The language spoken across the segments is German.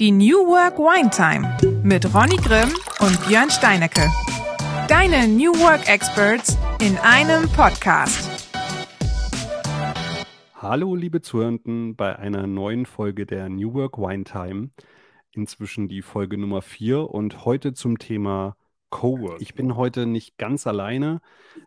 Die New Work Wine Time mit Ronny Grimm und Björn Steinecke. Deine New Work Experts in einem Podcast. Hallo, liebe Zuhörenden, bei einer neuen Folge der New Work Wine Time. Inzwischen die Folge Nummer 4 und heute zum Thema Cowork. Ich bin heute nicht ganz alleine.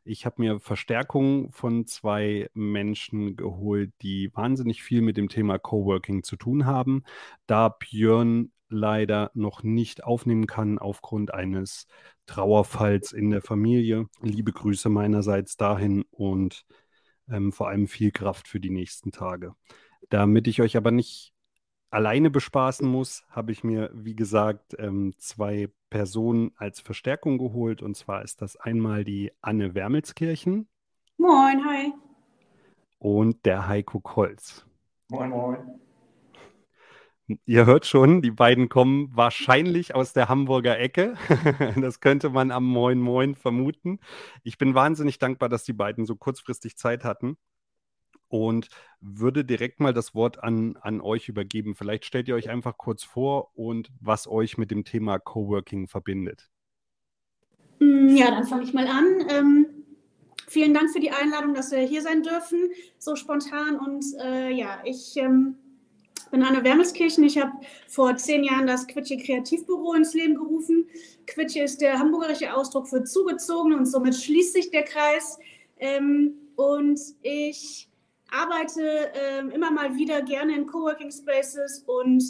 Ich habe mir Verstärkung von zwei Menschen geholt, die wahnsinnig viel mit dem Thema Coworking zu tun haben. Da Björn leider noch nicht aufnehmen kann aufgrund eines Trauerfalls in der Familie. Liebe Grüße meinerseits dahin und ähm, vor allem viel Kraft für die nächsten Tage. Damit ich euch aber nicht alleine bespaßen muss, habe ich mir, wie gesagt, ähm, zwei Personen als Verstärkung geholt. Und zwar ist das einmal die Anne Wermelskirchen. Moin, hi. Und der Heiko Kolz. Moin, moin. Ihr hört schon, die beiden kommen wahrscheinlich aus der Hamburger Ecke. das könnte man am Moin Moin vermuten. Ich bin wahnsinnig dankbar, dass die beiden so kurzfristig Zeit hatten und würde direkt mal das Wort an, an euch übergeben. Vielleicht stellt ihr euch einfach kurz vor und was euch mit dem Thema Coworking verbindet. Mm, ja, dann fange ich mal an. Ähm, vielen Dank für die Einladung, dass wir hier sein dürfen, so spontan. Und äh, ja, ich ähm, bin Anne Wermelskirchen. Ich habe vor zehn Jahren das Quitsche Kreativbüro ins Leben gerufen. Quitsche ist der hamburgerische Ausdruck für zugezogen und somit schließt sich der Kreis. Ähm, und ich arbeite äh, immer mal wieder gerne in Coworking Spaces und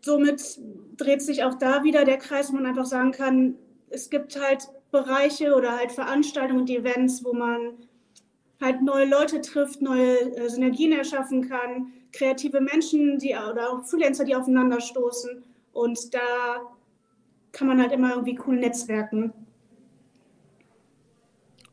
somit dreht sich auch da wieder der Kreis, wo man einfach sagen kann, es gibt halt Bereiche oder halt Veranstaltungen und Events, wo man halt neue Leute trifft, neue äh, Synergien erschaffen kann, kreative Menschen, die oder auch Freelancer, die aufeinanderstoßen und da kann man halt immer irgendwie cool netzwerken.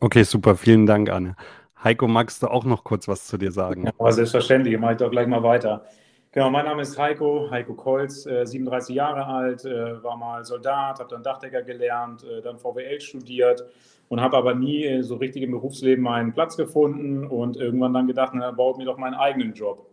Okay, super, vielen Dank, Anne. Heiko, magst du auch noch kurz was zu dir sagen? Ja, selbstverständlich, mache ich doch gleich mal weiter. Genau, mein Name ist Heiko, Heiko Kolz, 37 äh, Jahre alt, äh, war mal Soldat, habe dann Dachdecker gelernt, äh, dann VWL studiert und habe aber nie so richtig im Berufsleben meinen Platz gefunden und irgendwann dann gedacht, na, baut mir doch meinen eigenen Job.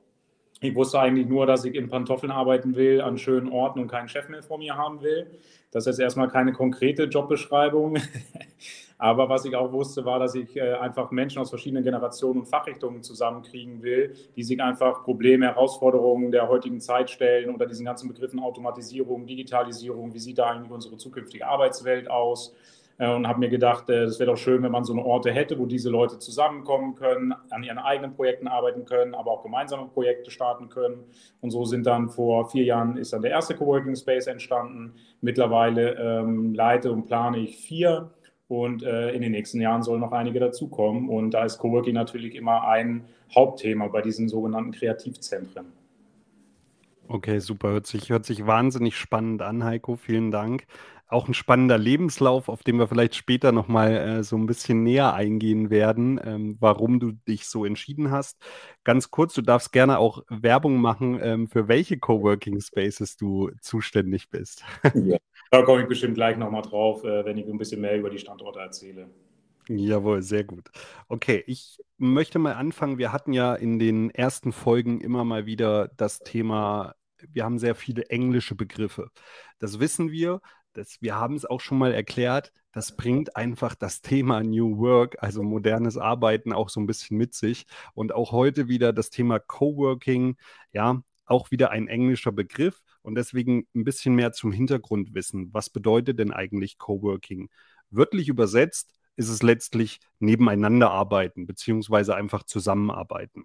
Ich wusste eigentlich nur, dass ich in Pantoffeln arbeiten will, an schönen Orten und keinen Chef mehr vor mir haben will. Das ist erstmal keine konkrete Jobbeschreibung. Aber was ich auch wusste, war, dass ich äh, einfach Menschen aus verschiedenen Generationen und Fachrichtungen zusammenkriegen will, die sich einfach Probleme, Herausforderungen der heutigen Zeit stellen unter diesen ganzen Begriffen Automatisierung, Digitalisierung. Wie sieht da eigentlich unsere zukünftige Arbeitswelt aus? Äh, und habe mir gedacht, es äh, wäre doch schön, wenn man so eine Orte hätte, wo diese Leute zusammenkommen können, an ihren eigenen Projekten arbeiten können, aber auch gemeinsame Projekte starten können. Und so sind dann vor vier Jahren ist dann der erste Coworking Space entstanden. Mittlerweile ähm, leite und plane ich vier und äh, in den nächsten Jahren sollen noch einige dazukommen. Und da ist Coworking natürlich immer ein Hauptthema bei diesen sogenannten Kreativzentren. Okay, super. Hört sich, hört sich wahnsinnig spannend an, Heiko. Vielen Dank auch ein spannender Lebenslauf, auf den wir vielleicht später nochmal äh, so ein bisschen näher eingehen werden, ähm, warum du dich so entschieden hast. Ganz kurz, du darfst gerne auch Werbung machen, ähm, für welche Coworking Spaces du zuständig bist. Ja, da komme ich bestimmt gleich nochmal drauf, äh, wenn ich ein bisschen mehr über die Standorte erzähle. Jawohl, sehr gut. Okay, ich möchte mal anfangen. Wir hatten ja in den ersten Folgen immer mal wieder das Thema, wir haben sehr viele englische Begriffe. Das wissen wir das, wir haben es auch schon mal erklärt, das bringt einfach das Thema New Work, also modernes Arbeiten, auch so ein bisschen mit sich. Und auch heute wieder das Thema Coworking, ja, auch wieder ein englischer Begriff und deswegen ein bisschen mehr zum Hintergrund wissen. Was bedeutet denn eigentlich Coworking? Wörtlich übersetzt ist es letztlich nebeneinander arbeiten, beziehungsweise einfach zusammenarbeiten.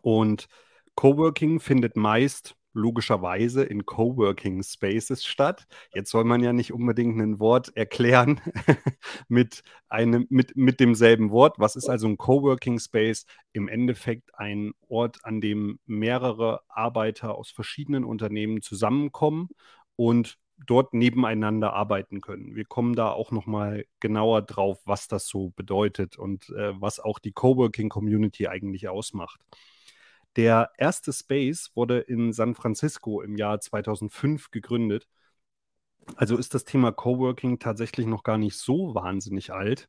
Und Coworking findet meist logischerweise in Coworking Spaces statt. Jetzt soll man ja nicht unbedingt ein Wort erklären mit einem, mit, mit demselben Wort. Was ist also ein Coworking Space? Im Endeffekt ein Ort, an dem mehrere Arbeiter aus verschiedenen Unternehmen zusammenkommen und dort nebeneinander arbeiten können. Wir kommen da auch noch mal genauer drauf, was das so bedeutet und äh, was auch die Coworking Community eigentlich ausmacht. Der erste Space wurde in San Francisco im Jahr 2005 gegründet. Also ist das Thema Coworking tatsächlich noch gar nicht so wahnsinnig alt.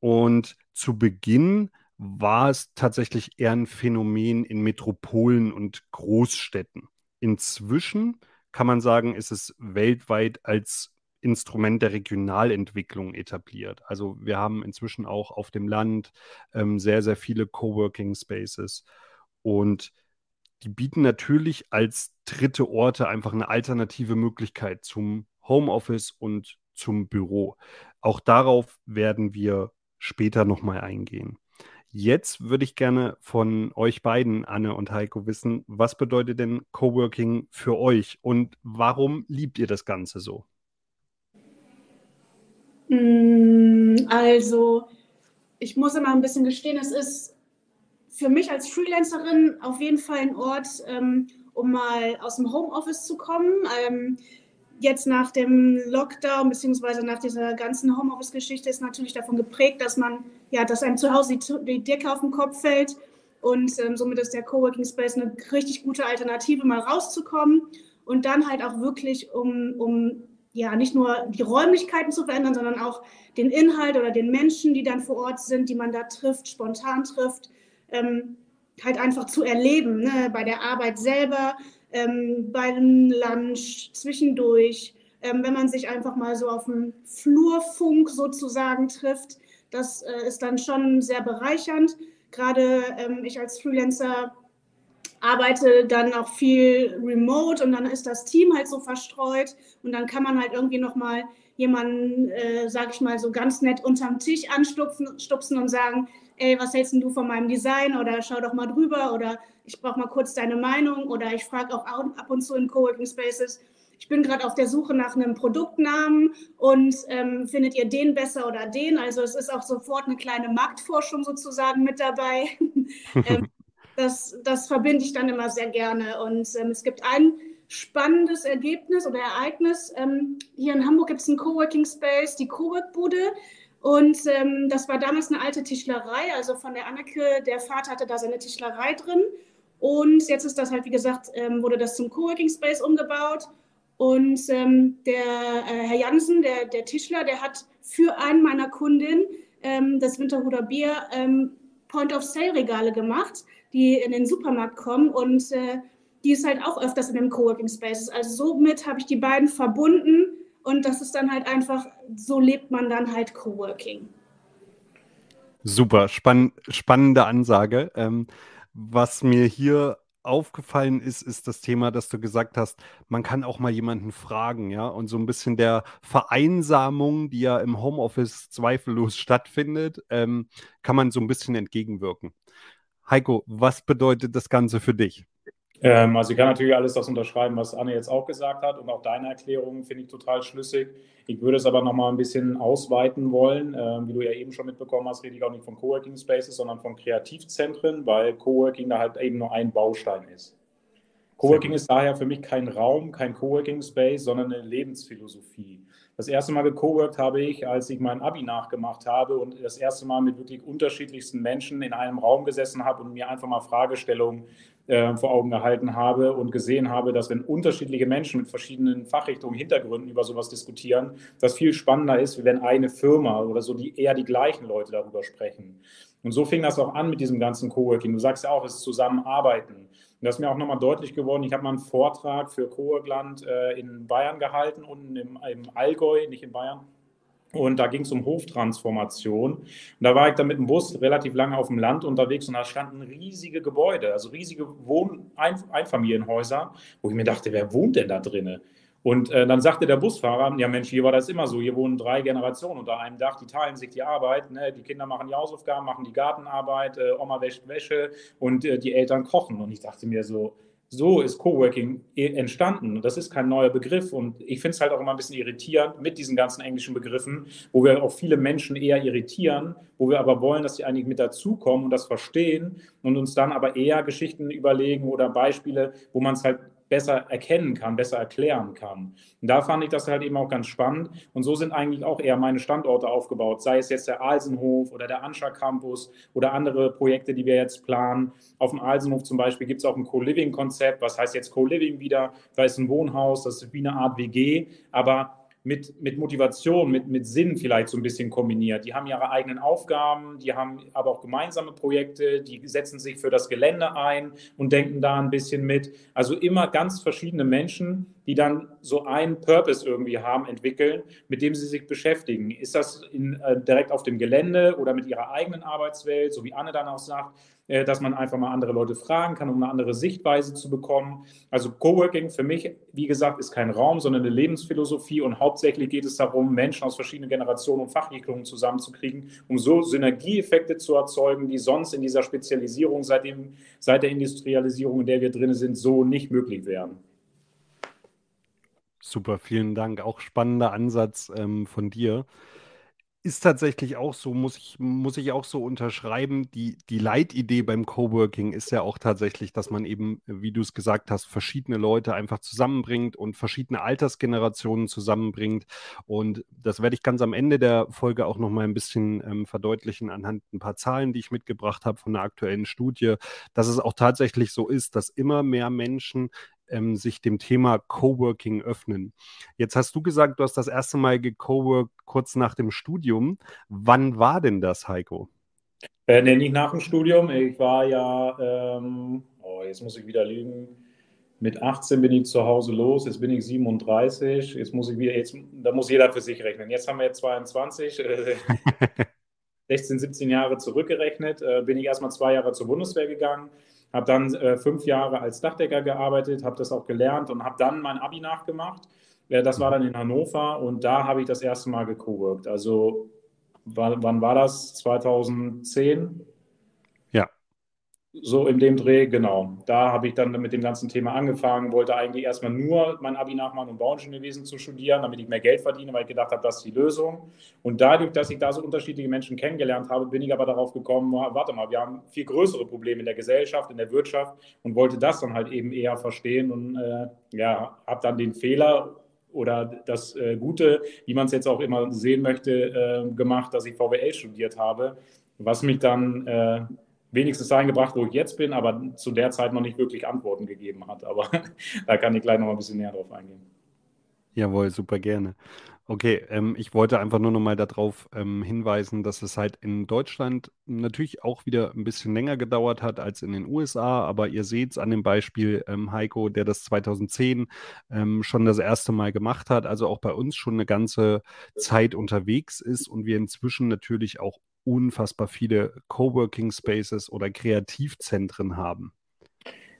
Und zu Beginn war es tatsächlich eher ein Phänomen in Metropolen und Großstädten. inzwischen kann man sagen, ist es weltweit als Instrument der Regionalentwicklung etabliert. Also wir haben inzwischen auch auf dem Land ähm, sehr, sehr viele Coworking Spaces und die bieten natürlich als dritte Orte einfach eine alternative Möglichkeit zum Homeoffice und zum Büro. Auch darauf werden wir später nochmal eingehen. Jetzt würde ich gerne von euch beiden, Anne und Heiko, wissen, was bedeutet denn Coworking für euch und warum liebt ihr das Ganze so? Mm, also, ich muss immer ein bisschen gestehen, es ist für mich als Freelancerin auf jeden Fall ein Ort, ähm, um mal aus dem Homeoffice zu kommen. Ähm, jetzt nach dem Lockdown beziehungsweise nach dieser ganzen Homeoffice-Geschichte ist natürlich davon geprägt, dass man ja, dass einem zu Hause die, die Decke auf den Kopf fällt und ähm, somit ist der Coworking Space eine richtig gute Alternative, mal rauszukommen und dann halt auch wirklich um, um ja nicht nur die Räumlichkeiten zu verändern, sondern auch den Inhalt oder den Menschen, die dann vor Ort sind, die man da trifft, spontan trifft, ähm, halt einfach zu erleben, ne? bei der Arbeit selber, ähm, beim Lunch, zwischendurch, ähm, wenn man sich einfach mal so auf dem Flurfunk sozusagen trifft. Das äh, ist dann schon sehr bereichernd. Gerade ähm, ich als Freelancer arbeite dann auch viel remote und dann ist das Team halt so verstreut und dann kann man halt irgendwie nochmal jemanden, äh, sag ich mal, so ganz nett unterm Tisch anstupsen und sagen, ey, was hältst du von meinem Design oder schau doch mal drüber oder ich brauche mal kurz deine Meinung oder ich frage auch ab und zu in Coworking Spaces, ich bin gerade auf der Suche nach einem Produktnamen und ähm, findet ihr den besser oder den? Also es ist auch sofort eine kleine Marktforschung sozusagen mit dabei. ähm, das, das verbinde ich dann immer sehr gerne. Und ähm, es gibt ein spannendes Ergebnis oder Ereignis. Ähm, hier in Hamburg gibt es einen Coworking Space, die Cowork-Bude. Und ähm, das war damals eine alte Tischlerei, also von der Anneke, der Vater hatte da seine Tischlerei drin. Und jetzt ist das halt, wie gesagt, ähm, wurde das zum Coworking Space umgebaut. Und ähm, der äh, Herr Jansen, der, der Tischler, der hat für einen meiner Kundinnen ähm, das Winterhuder Bier ähm, Point-of-Sale-Regale gemacht die in den Supermarkt kommen und äh, die ist halt auch öfters in dem Coworking Spaces. Also somit habe ich die beiden verbunden und das ist dann halt einfach, so lebt man dann halt Coworking. Super, spann spannende Ansage. Ähm, was mir hier aufgefallen ist, ist das Thema, dass du gesagt hast, man kann auch mal jemanden fragen, ja, und so ein bisschen der Vereinsamung, die ja im Homeoffice zweifellos stattfindet, ähm, kann man so ein bisschen entgegenwirken. Heiko, was bedeutet das Ganze für dich? Ähm, also ich kann natürlich alles das unterschreiben, was Anne jetzt auch gesagt hat und auch deine Erklärung finde ich total schlüssig. Ich würde es aber noch mal ein bisschen ausweiten wollen. Ähm, wie du ja eben schon mitbekommen hast, rede ich auch nicht von Coworking Spaces, sondern von Kreativzentren, weil Coworking da halt eben nur ein Baustein ist. Coworking ist daher für mich kein Raum, kein Coworking Space, sondern eine Lebensphilosophie. Das erste Mal gecoworkt habe ich, als ich mein Abi nachgemacht habe und das erste Mal mit wirklich unterschiedlichsten Menschen in einem Raum gesessen habe und mir einfach mal Fragestellungen äh, vor Augen gehalten habe und gesehen habe, dass wenn unterschiedliche Menschen mit verschiedenen Fachrichtungen, Hintergründen über sowas diskutieren, das viel spannender ist, wie wenn eine Firma oder so die eher die gleichen Leute darüber sprechen. Und so fing das auch an mit diesem ganzen Coworking. Du sagst ja auch, es ist Zusammenarbeiten. Und das ist mir auch nochmal deutlich geworden. Ich habe mal einen Vortrag für Coworkland äh, in Bayern gehalten, unten im, im Allgäu, nicht in Bayern. Und da ging es um Hoftransformation. Und da war ich dann mit dem Bus relativ lange auf dem Land unterwegs und da standen riesige Gebäude, also riesige Wohn Einfamilienhäuser, wo ich mir dachte, wer wohnt denn da drinnen? Und äh, dann sagte der Busfahrer, ja Mensch, hier war das immer so, hier wohnen drei Generationen unter einem Dach, die teilen sich die Arbeit, ne? die Kinder machen die Hausaufgaben, machen die Gartenarbeit, äh, Oma wäscht Wäsche und äh, die Eltern kochen. Und ich dachte mir so, so ist Coworking e, entstanden. Das ist kein neuer Begriff. Und ich finde es halt auch immer ein bisschen irritierend mit diesen ganzen englischen Begriffen, wo wir auch viele Menschen eher irritieren, wo wir aber wollen, dass sie eigentlich mit dazukommen und das verstehen und uns dann aber eher Geschichten überlegen oder Beispiele, wo man es halt besser erkennen kann, besser erklären kann. Und da fand ich das halt eben auch ganz spannend. Und so sind eigentlich auch eher meine Standorte aufgebaut, sei es jetzt der Alsenhof oder der Anscha Campus oder andere Projekte, die wir jetzt planen. Auf dem Alsenhof zum Beispiel gibt es auch ein Co-Living-Konzept. Was heißt jetzt Co-Living wieder? Da ist ein Wohnhaus, das ist wie eine Art WG, aber mit, mit Motivation, mit, mit Sinn vielleicht so ein bisschen kombiniert. Die haben ihre eigenen Aufgaben, die haben aber auch gemeinsame Projekte, die setzen sich für das Gelände ein und denken da ein bisschen mit. Also immer ganz verschiedene Menschen, die dann so einen Purpose irgendwie haben, entwickeln, mit dem sie sich beschäftigen. Ist das in, äh, direkt auf dem Gelände oder mit ihrer eigenen Arbeitswelt, so wie Anne dann auch sagt, äh, dass man einfach mal andere Leute fragen kann, um eine andere Sichtweise zu bekommen. Also Coworking für mich, wie gesagt, ist kein Raum, sondern eine Lebensphilosophie und hauptsächlich geht es darum, Menschen aus verschiedenen Generationen und Fachrichtungen zusammenzukriegen, um so Synergieeffekte zu erzeugen, die sonst in dieser Spezialisierung seit, dem, seit der Industrialisierung, in der wir drin sind, so nicht möglich wären. Super, vielen Dank. Auch spannender Ansatz ähm, von dir ist tatsächlich auch so, muss ich, muss ich auch so unterschreiben. Die, die Leitidee beim Coworking ist ja auch tatsächlich, dass man eben, wie du es gesagt hast, verschiedene Leute einfach zusammenbringt und verschiedene Altersgenerationen zusammenbringt. Und das werde ich ganz am Ende der Folge auch nochmal ein bisschen ähm, verdeutlichen anhand ein paar Zahlen, die ich mitgebracht habe von einer aktuellen Studie, dass es auch tatsächlich so ist, dass immer mehr Menschen ähm, sich dem Thema Coworking öffnen. Jetzt hast du gesagt, du hast das erste Mal gecoworked kurz nach dem Studium. Wann war denn das, Heiko? Äh, nee, nicht nach dem Studium. Ich war ja, ähm, oh, jetzt muss ich wieder lügen. Mit 18 bin ich zu Hause los, jetzt bin ich 37, jetzt muss ich wieder, jetzt, da muss jeder für sich rechnen. Jetzt haben wir jetzt 22, äh, 16, 17 Jahre zurückgerechnet, äh, bin ich erstmal zwei Jahre zur Bundeswehr gegangen, habe dann äh, fünf Jahre als Dachdecker gearbeitet, habe das auch gelernt und habe dann mein Abi nachgemacht. Äh, das war dann in Hannover und da habe ich das erste Mal gecoworkt. Also wann war das? 2010? So in dem Dreh, genau. Da habe ich dann mit dem ganzen Thema angefangen, wollte eigentlich erstmal nur mein Abi nachmachen, um Bauingenieurwesen zu studieren, damit ich mehr Geld verdiene, weil ich gedacht habe, das ist die Lösung. Und dadurch, dass ich da so unterschiedliche Menschen kennengelernt habe, bin ich aber darauf gekommen, warte mal, wir haben viel größere Probleme in der Gesellschaft, in der Wirtschaft und wollte das dann halt eben eher verstehen und äh, ja, habe dann den Fehler oder das äh, Gute, wie man es jetzt auch immer sehen möchte, äh, gemacht, dass ich VWL studiert habe, was mich dann äh, wenigstens dahin gebracht, wo ich jetzt bin, aber zu der Zeit noch nicht wirklich Antworten gegeben hat. Aber da kann ich gleich noch mal ein bisschen näher drauf eingehen. Jawohl, super gerne. Okay, ähm, ich wollte einfach nur noch mal darauf ähm, hinweisen, dass es halt in Deutschland natürlich auch wieder ein bisschen länger gedauert hat als in den USA, aber ihr seht es an dem Beispiel ähm, Heiko, der das 2010 ähm, schon das erste Mal gemacht hat, also auch bei uns schon eine ganze Zeit unterwegs ist und wir inzwischen natürlich auch unfassbar viele Coworking Spaces oder Kreativzentren haben.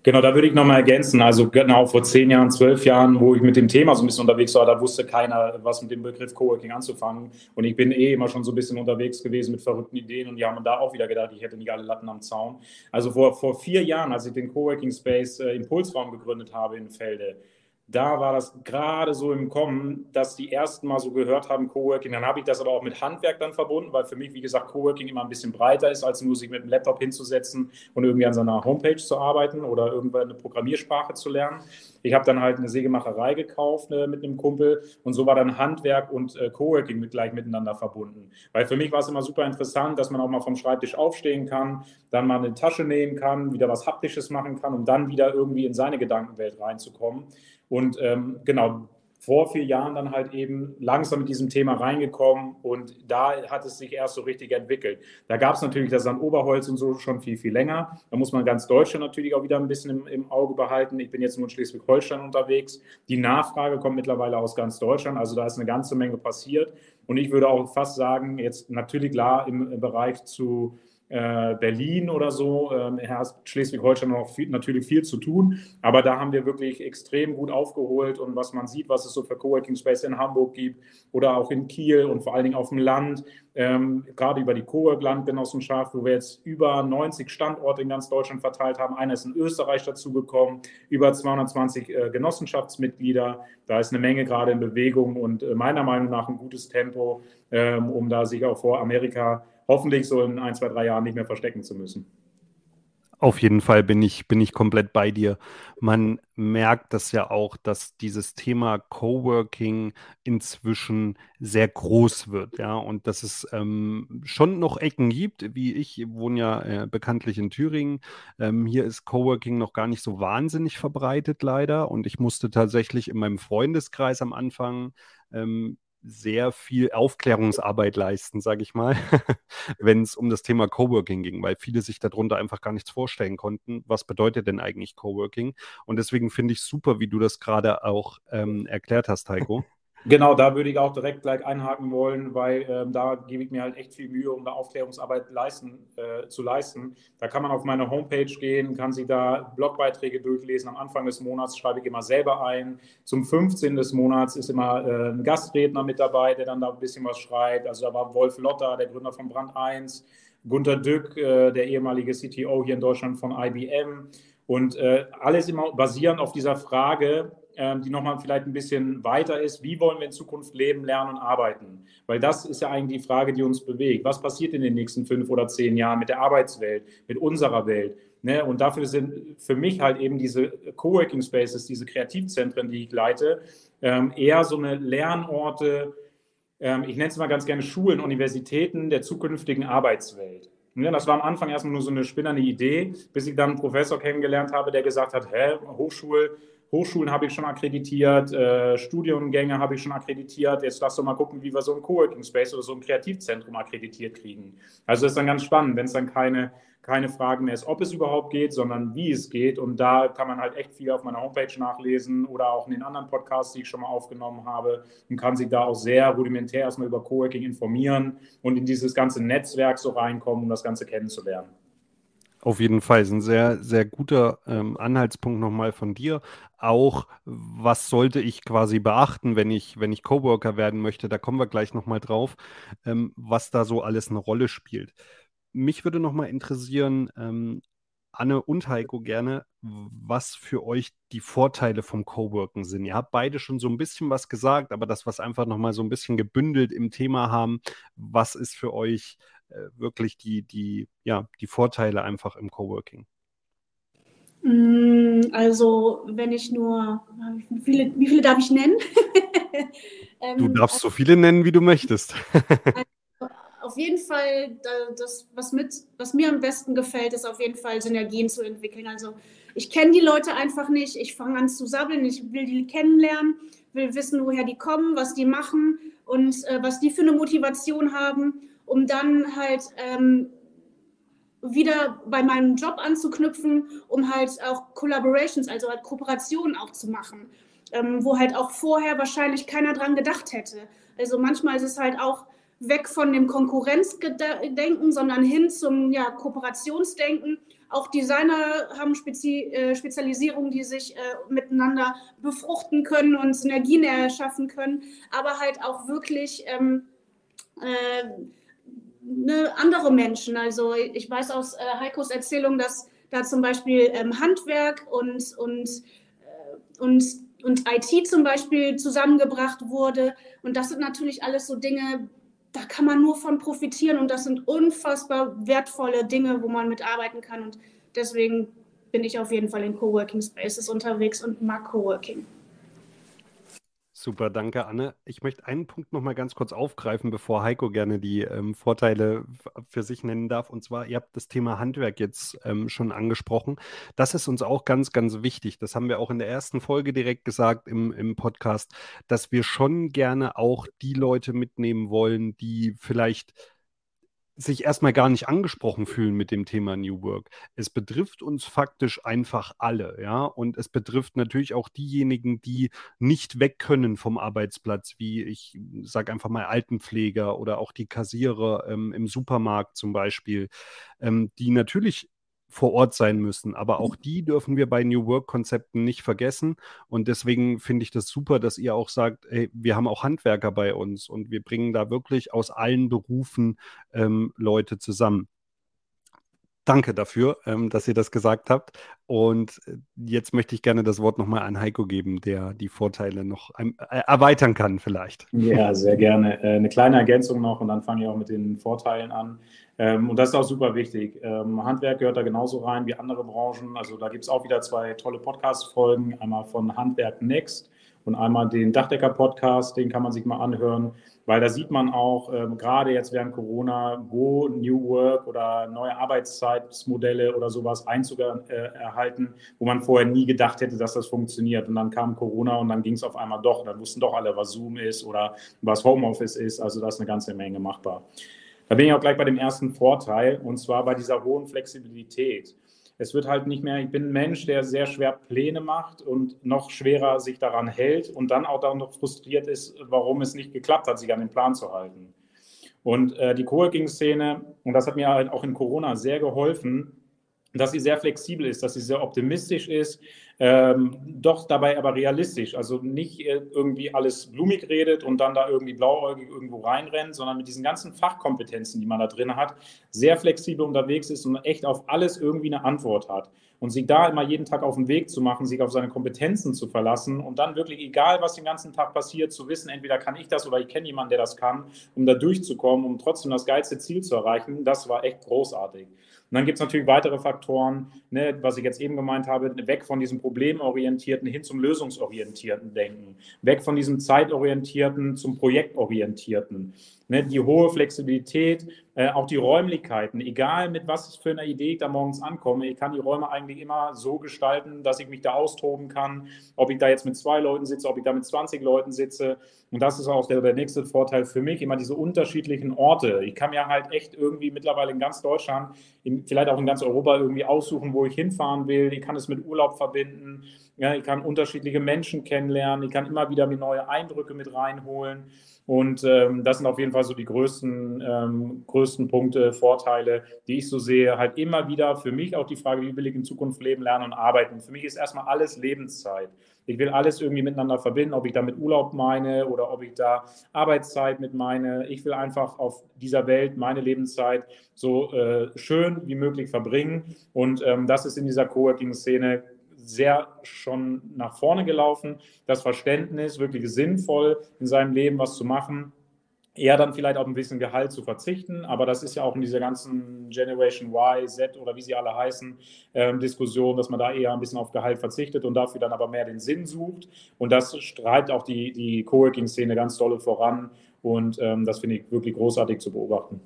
Genau, da würde ich nochmal ergänzen. Also genau vor zehn Jahren, zwölf Jahren, wo ich mit dem Thema so ein bisschen unterwegs war, da wusste keiner, was mit dem Begriff Coworking anzufangen. Und ich bin eh immer schon so ein bisschen unterwegs gewesen mit verrückten Ideen und die haben da auch wieder gedacht, ich hätte nicht alle Latten am Zaun. Also vor, vor vier Jahren, als ich den Coworking Space äh, Impulsraum gegründet habe in Felde, da war das gerade so im Kommen, dass die ersten mal so gehört haben, Coworking. Dann habe ich das aber auch mit Handwerk dann verbunden, weil für mich, wie gesagt, Coworking immer ein bisschen breiter ist, als nur sich mit dem Laptop hinzusetzen und irgendwie an seiner Homepage zu arbeiten oder irgendwann eine Programmiersprache zu lernen. Ich habe dann halt eine Sägemacherei gekauft äh, mit einem Kumpel und so war dann Handwerk und äh, Coworking mit, gleich miteinander verbunden. Weil für mich war es immer super interessant, dass man auch mal vom Schreibtisch aufstehen kann, dann mal eine Tasche nehmen kann, wieder was Haptisches machen kann, um dann wieder irgendwie in seine Gedankenwelt reinzukommen. Und ähm, genau, vor vier Jahren dann halt eben langsam mit diesem Thema reingekommen und da hat es sich erst so richtig entwickelt. Da gab es natürlich das an Oberholz und so schon viel, viel länger. Da muss man ganz Deutschland natürlich auch wieder ein bisschen im, im Auge behalten. Ich bin jetzt nur in Schleswig-Holstein unterwegs. Die Nachfrage kommt mittlerweile aus ganz Deutschland, also da ist eine ganze Menge passiert. Und ich würde auch fast sagen, jetzt natürlich klar im, Bereich zu Berlin oder so, ähm, Schleswig-Holstein noch viel, natürlich viel zu tun, aber da haben wir wirklich extrem gut aufgeholt und was man sieht, was es so für Coworking Space in Hamburg gibt oder auch in Kiel und vor allen Dingen auf dem Land, ähm, gerade über die Cowork-Landgenossenschaft, wo wir jetzt über 90 Standorte in ganz Deutschland verteilt haben. Einer ist in Österreich dazugekommen, über 220 äh, Genossenschaftsmitglieder. Da ist eine Menge gerade in Bewegung und äh, meiner Meinung nach ein gutes Tempo, ähm, um da sich auch vor Amerika hoffentlich so in ein, zwei, drei Jahren nicht mehr verstecken zu müssen. Auf jeden Fall bin ich, bin ich komplett bei dir. Man merkt das ja auch, dass dieses Thema Coworking inzwischen sehr groß wird, ja, und dass es ähm, schon noch Ecken gibt, wie ich wohne ja äh, bekanntlich in Thüringen. Ähm, hier ist Coworking noch gar nicht so wahnsinnig verbreitet, leider. Und ich musste tatsächlich in meinem Freundeskreis am Anfang ähm, sehr viel Aufklärungsarbeit leisten, sage ich mal, wenn es um das Thema Coworking ging, weil viele sich darunter einfach gar nichts vorstellen konnten. Was bedeutet denn eigentlich Coworking? Und deswegen finde ich super, wie du das gerade auch ähm, erklärt hast, Heiko. Genau, da würde ich auch direkt gleich einhaken wollen, weil ähm, da gebe ich mir halt echt viel Mühe, um da Aufklärungsarbeit leisten, äh, zu leisten. Da kann man auf meine Homepage gehen, kann sich da Blogbeiträge durchlesen. Am Anfang des Monats schreibe ich immer selber ein. Zum 15. des Monats ist immer äh, ein Gastredner mit dabei, der dann da ein bisschen was schreibt. Also da war Wolf Lotter, der Gründer von Brand 1, Gunter Dück, äh, der ehemalige CTO hier in Deutschland von IBM. Und äh, alles immer basierend auf dieser Frage, ähm, die nochmal vielleicht ein bisschen weiter ist. Wie wollen wir in Zukunft leben, lernen und arbeiten? Weil das ist ja eigentlich die Frage, die uns bewegt. Was passiert in den nächsten fünf oder zehn Jahren mit der Arbeitswelt, mit unserer Welt? Ne? Und dafür sind für mich halt eben diese Coworking Spaces, diese Kreativzentren, die ich leite, ähm, eher so eine Lernorte, ähm, ich nenne es mal ganz gerne Schulen, Universitäten der zukünftigen Arbeitswelt. Ja, das war am Anfang erstmal nur so eine spinnerne Idee, bis ich dann einen Professor kennengelernt habe, der gesagt hat, hä, Hochschul, Hochschulen habe ich schon akkreditiert, äh, Studiengänge habe ich schon akkreditiert. Jetzt lass doch mal gucken, wie wir so ein Coworking Space oder so ein Kreativzentrum akkreditiert kriegen. Also das ist dann ganz spannend, wenn es dann keine, keine Frage mehr ist, ob es überhaupt geht, sondern wie es geht. Und da kann man halt echt viel auf meiner Homepage nachlesen oder auch in den anderen Podcasts, die ich schon mal aufgenommen habe und kann sich da auch sehr rudimentär erstmal über Coworking informieren und in dieses ganze Netzwerk so reinkommen, um das Ganze kennenzulernen. Auf jeden Fall ist ein sehr, sehr guter ähm, Anhaltspunkt nochmal von dir. Auch, was sollte ich quasi beachten, wenn ich, wenn ich Coworker werden möchte? Da kommen wir gleich nochmal drauf, ähm, was da so alles eine Rolle spielt. Mich würde nochmal interessieren, ähm, Anne und Heiko gerne, was für euch die Vorteile vom Coworken sind. Ihr habt beide schon so ein bisschen was gesagt, aber das, was einfach nochmal so ein bisschen gebündelt im Thema haben, was ist für euch wirklich die, die, ja, die Vorteile einfach im Coworking? Mm, also, wenn ich nur, wie viele, wie viele darf ich nennen? du ähm, darfst so viele nennen, wie du möchtest. Also, auf jeden Fall, das, was, mit, was mir am besten gefällt, ist auf jeden Fall Synergien zu entwickeln. Also, ich kenne die Leute einfach nicht. Ich fange an zu sabbeln. Ich will die kennenlernen, will wissen, woher die kommen, was die machen und äh, was die für eine Motivation haben um dann halt ähm, wieder bei meinem Job anzuknüpfen, um halt auch Collaborations, also halt Kooperationen auch zu machen, ähm, wo halt auch vorher wahrscheinlich keiner dran gedacht hätte. Also manchmal ist es halt auch weg von dem Konkurrenzdenken, sondern hin zum ja, Kooperationsdenken. Auch Designer haben Spezi äh, Spezialisierungen, die sich äh, miteinander befruchten können und Synergien erschaffen können, aber halt auch wirklich ähm, äh, ne, andere Menschen. Also ich weiß aus äh, Heikos Erzählung, dass da zum Beispiel ähm, Handwerk und, und, äh, und, und IT zum Beispiel zusammengebracht wurde. Und das sind natürlich alles so Dinge, da kann man nur von profitieren und das sind unfassbar wertvolle Dinge, wo man mitarbeiten kann. Und deswegen bin ich auf jeden Fall in Coworking Spaces unterwegs und mag Coworking. Super, danke, Anne. Ich möchte einen Punkt noch mal ganz kurz aufgreifen, bevor Heiko gerne die ähm, Vorteile für sich nennen darf. Und zwar, ihr habt das Thema Handwerk jetzt ähm, schon angesprochen. Das ist uns auch ganz, ganz wichtig. Das haben wir auch in der ersten Folge direkt gesagt im, im Podcast, dass wir schon gerne auch die Leute mitnehmen wollen, die vielleicht sich erstmal gar nicht angesprochen fühlen mit dem Thema New Work. Es betrifft uns faktisch einfach alle, ja, und es betrifft natürlich auch diejenigen, die nicht weg können vom Arbeitsplatz, wie ich sage einfach mal Altenpfleger oder auch die Kassierer ähm, im Supermarkt zum Beispiel, ähm, die natürlich vor Ort sein müssen. Aber auch die dürfen wir bei New Work-Konzepten nicht vergessen. Und deswegen finde ich das super, dass ihr auch sagt, hey, wir haben auch Handwerker bei uns und wir bringen da wirklich aus allen Berufen ähm, Leute zusammen. Danke dafür, ähm, dass ihr das gesagt habt. Und äh, jetzt möchte ich gerne das Wort nochmal an Heiko geben, der die Vorteile noch äh, erweitern kann vielleicht. Ja, sehr gerne. Äh, eine kleine Ergänzung noch und dann fange ich auch mit den Vorteilen an. Ähm, und das ist auch super wichtig. Ähm, Handwerk gehört da genauso rein wie andere Branchen. Also da gibt es auch wieder zwei tolle Podcast-Folgen. Einmal von Handwerk Next und einmal den Dachdecker-Podcast, den kann man sich mal anhören, weil da sieht man auch, ähm, gerade jetzt während Corona, wo New Work oder neue Arbeitszeitmodelle oder sowas Einzug äh, erhalten, wo man vorher nie gedacht hätte, dass das funktioniert. Und dann kam Corona und dann ging es auf einmal doch. Dann wussten doch alle, was Zoom ist oder was Homeoffice ist. Also da ist eine ganze Menge machbar. Da bin ich auch gleich bei dem ersten Vorteil, und zwar bei dieser hohen Flexibilität es wird halt nicht mehr, ich bin ein Mensch, der sehr schwer Pläne macht und noch schwerer sich daran hält und dann auch dann noch frustriert ist, warum es nicht geklappt hat, sich an den Plan zu halten. Und äh, die Coworking-Szene, und das hat mir halt auch in Corona sehr geholfen, dass sie sehr flexibel ist, dass sie sehr optimistisch ist, ähm, doch dabei aber realistisch. Also nicht äh, irgendwie alles blumig redet und dann da irgendwie blauäugig irgendwo reinrennt, sondern mit diesen ganzen Fachkompetenzen, die man da drin hat, sehr flexibel unterwegs ist und echt auf alles irgendwie eine Antwort hat. Und sich da immer jeden Tag auf den Weg zu machen, sich auf seine Kompetenzen zu verlassen und dann wirklich, egal was den ganzen Tag passiert, zu wissen, entweder kann ich das oder ich kenne jemanden, der das kann, um da durchzukommen, um trotzdem das geilste Ziel zu erreichen, das war echt großartig. Und dann gibt es natürlich weitere Faktoren, ne, was ich jetzt eben gemeint habe, weg von diesem problemorientierten hin zum lösungsorientierten Denken, weg von diesem zeitorientierten zum projektorientierten. Ne, die hohe Flexibilität, äh, auch die Räumlichkeiten, egal mit was für einer Idee ich da morgens ankomme, ich kann die Räume eigentlich immer so gestalten, dass ich mich da austoben kann, ob ich da jetzt mit zwei Leuten sitze, ob ich da mit 20 Leuten sitze. Und das ist auch der, der nächste Vorteil für mich, immer diese unterschiedlichen Orte. Ich kann mir halt echt irgendwie mittlerweile in ganz Deutschland, in, vielleicht auch in ganz Europa irgendwie aussuchen, wo ich hinfahren will. Ich kann es mit Urlaub verbinden. Ja, ich kann unterschiedliche Menschen kennenlernen. Ich kann immer wieder mir neue Eindrücke mit reinholen. Und ähm, das sind auf jeden Fall so die größten, ähm, größten Punkte, Vorteile, die ich so sehe. Halt immer wieder für mich auch die Frage, wie will ich in Zukunft leben, lernen und arbeiten. Für mich ist erstmal alles Lebenszeit. Ich will alles irgendwie miteinander verbinden, ob ich da mit Urlaub meine oder ob ich da Arbeitszeit mit meine. Ich will einfach auf dieser Welt meine Lebenszeit so äh, schön wie möglich verbringen. Und ähm, das ist in dieser Coworking-Szene sehr schon nach vorne gelaufen. Das Verständnis, wirklich sinnvoll in seinem Leben was zu machen. Eher dann vielleicht auf ein bisschen Gehalt zu verzichten, aber das ist ja auch in dieser ganzen Generation Y, Z oder wie sie alle heißen, ähm, Diskussion, dass man da eher ein bisschen auf Gehalt verzichtet und dafür dann aber mehr den Sinn sucht. Und das streibt auch die, die Coworking-Szene ganz dolle voran und ähm, das finde ich wirklich großartig zu beobachten.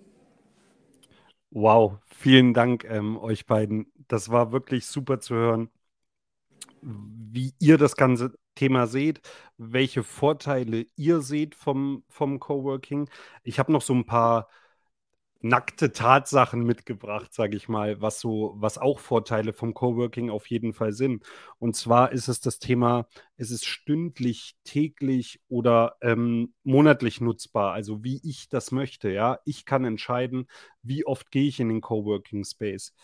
Wow, vielen Dank ähm, euch beiden. Das war wirklich super zu hören wie ihr das ganze Thema seht, welche Vorteile ihr seht vom, vom Coworking. Ich habe noch so ein paar nackte Tatsachen mitgebracht, sage ich mal, was so, was auch Vorteile vom Coworking auf jeden Fall sind. Und zwar ist es das Thema, es ist stündlich, täglich oder ähm, monatlich nutzbar, also wie ich das möchte. Ja, ich kann entscheiden, wie oft gehe ich in den Coworking Space.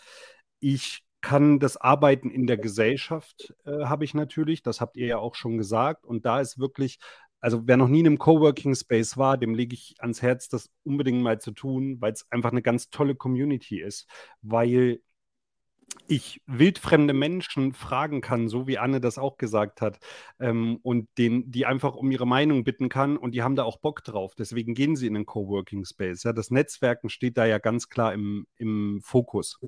Ich kann das Arbeiten in der Gesellschaft, äh, habe ich natürlich, das habt ihr ja auch schon gesagt. Und da ist wirklich, also wer noch nie in einem Coworking Space war, dem lege ich ans Herz, das unbedingt mal zu tun, weil es einfach eine ganz tolle Community ist, weil ich wildfremde Menschen fragen kann, so wie Anne das auch gesagt hat, ähm, und den, die einfach um ihre Meinung bitten kann und die haben da auch Bock drauf. Deswegen gehen sie in den Coworking Space. Ja, das Netzwerken steht da ja ganz klar im, im Fokus.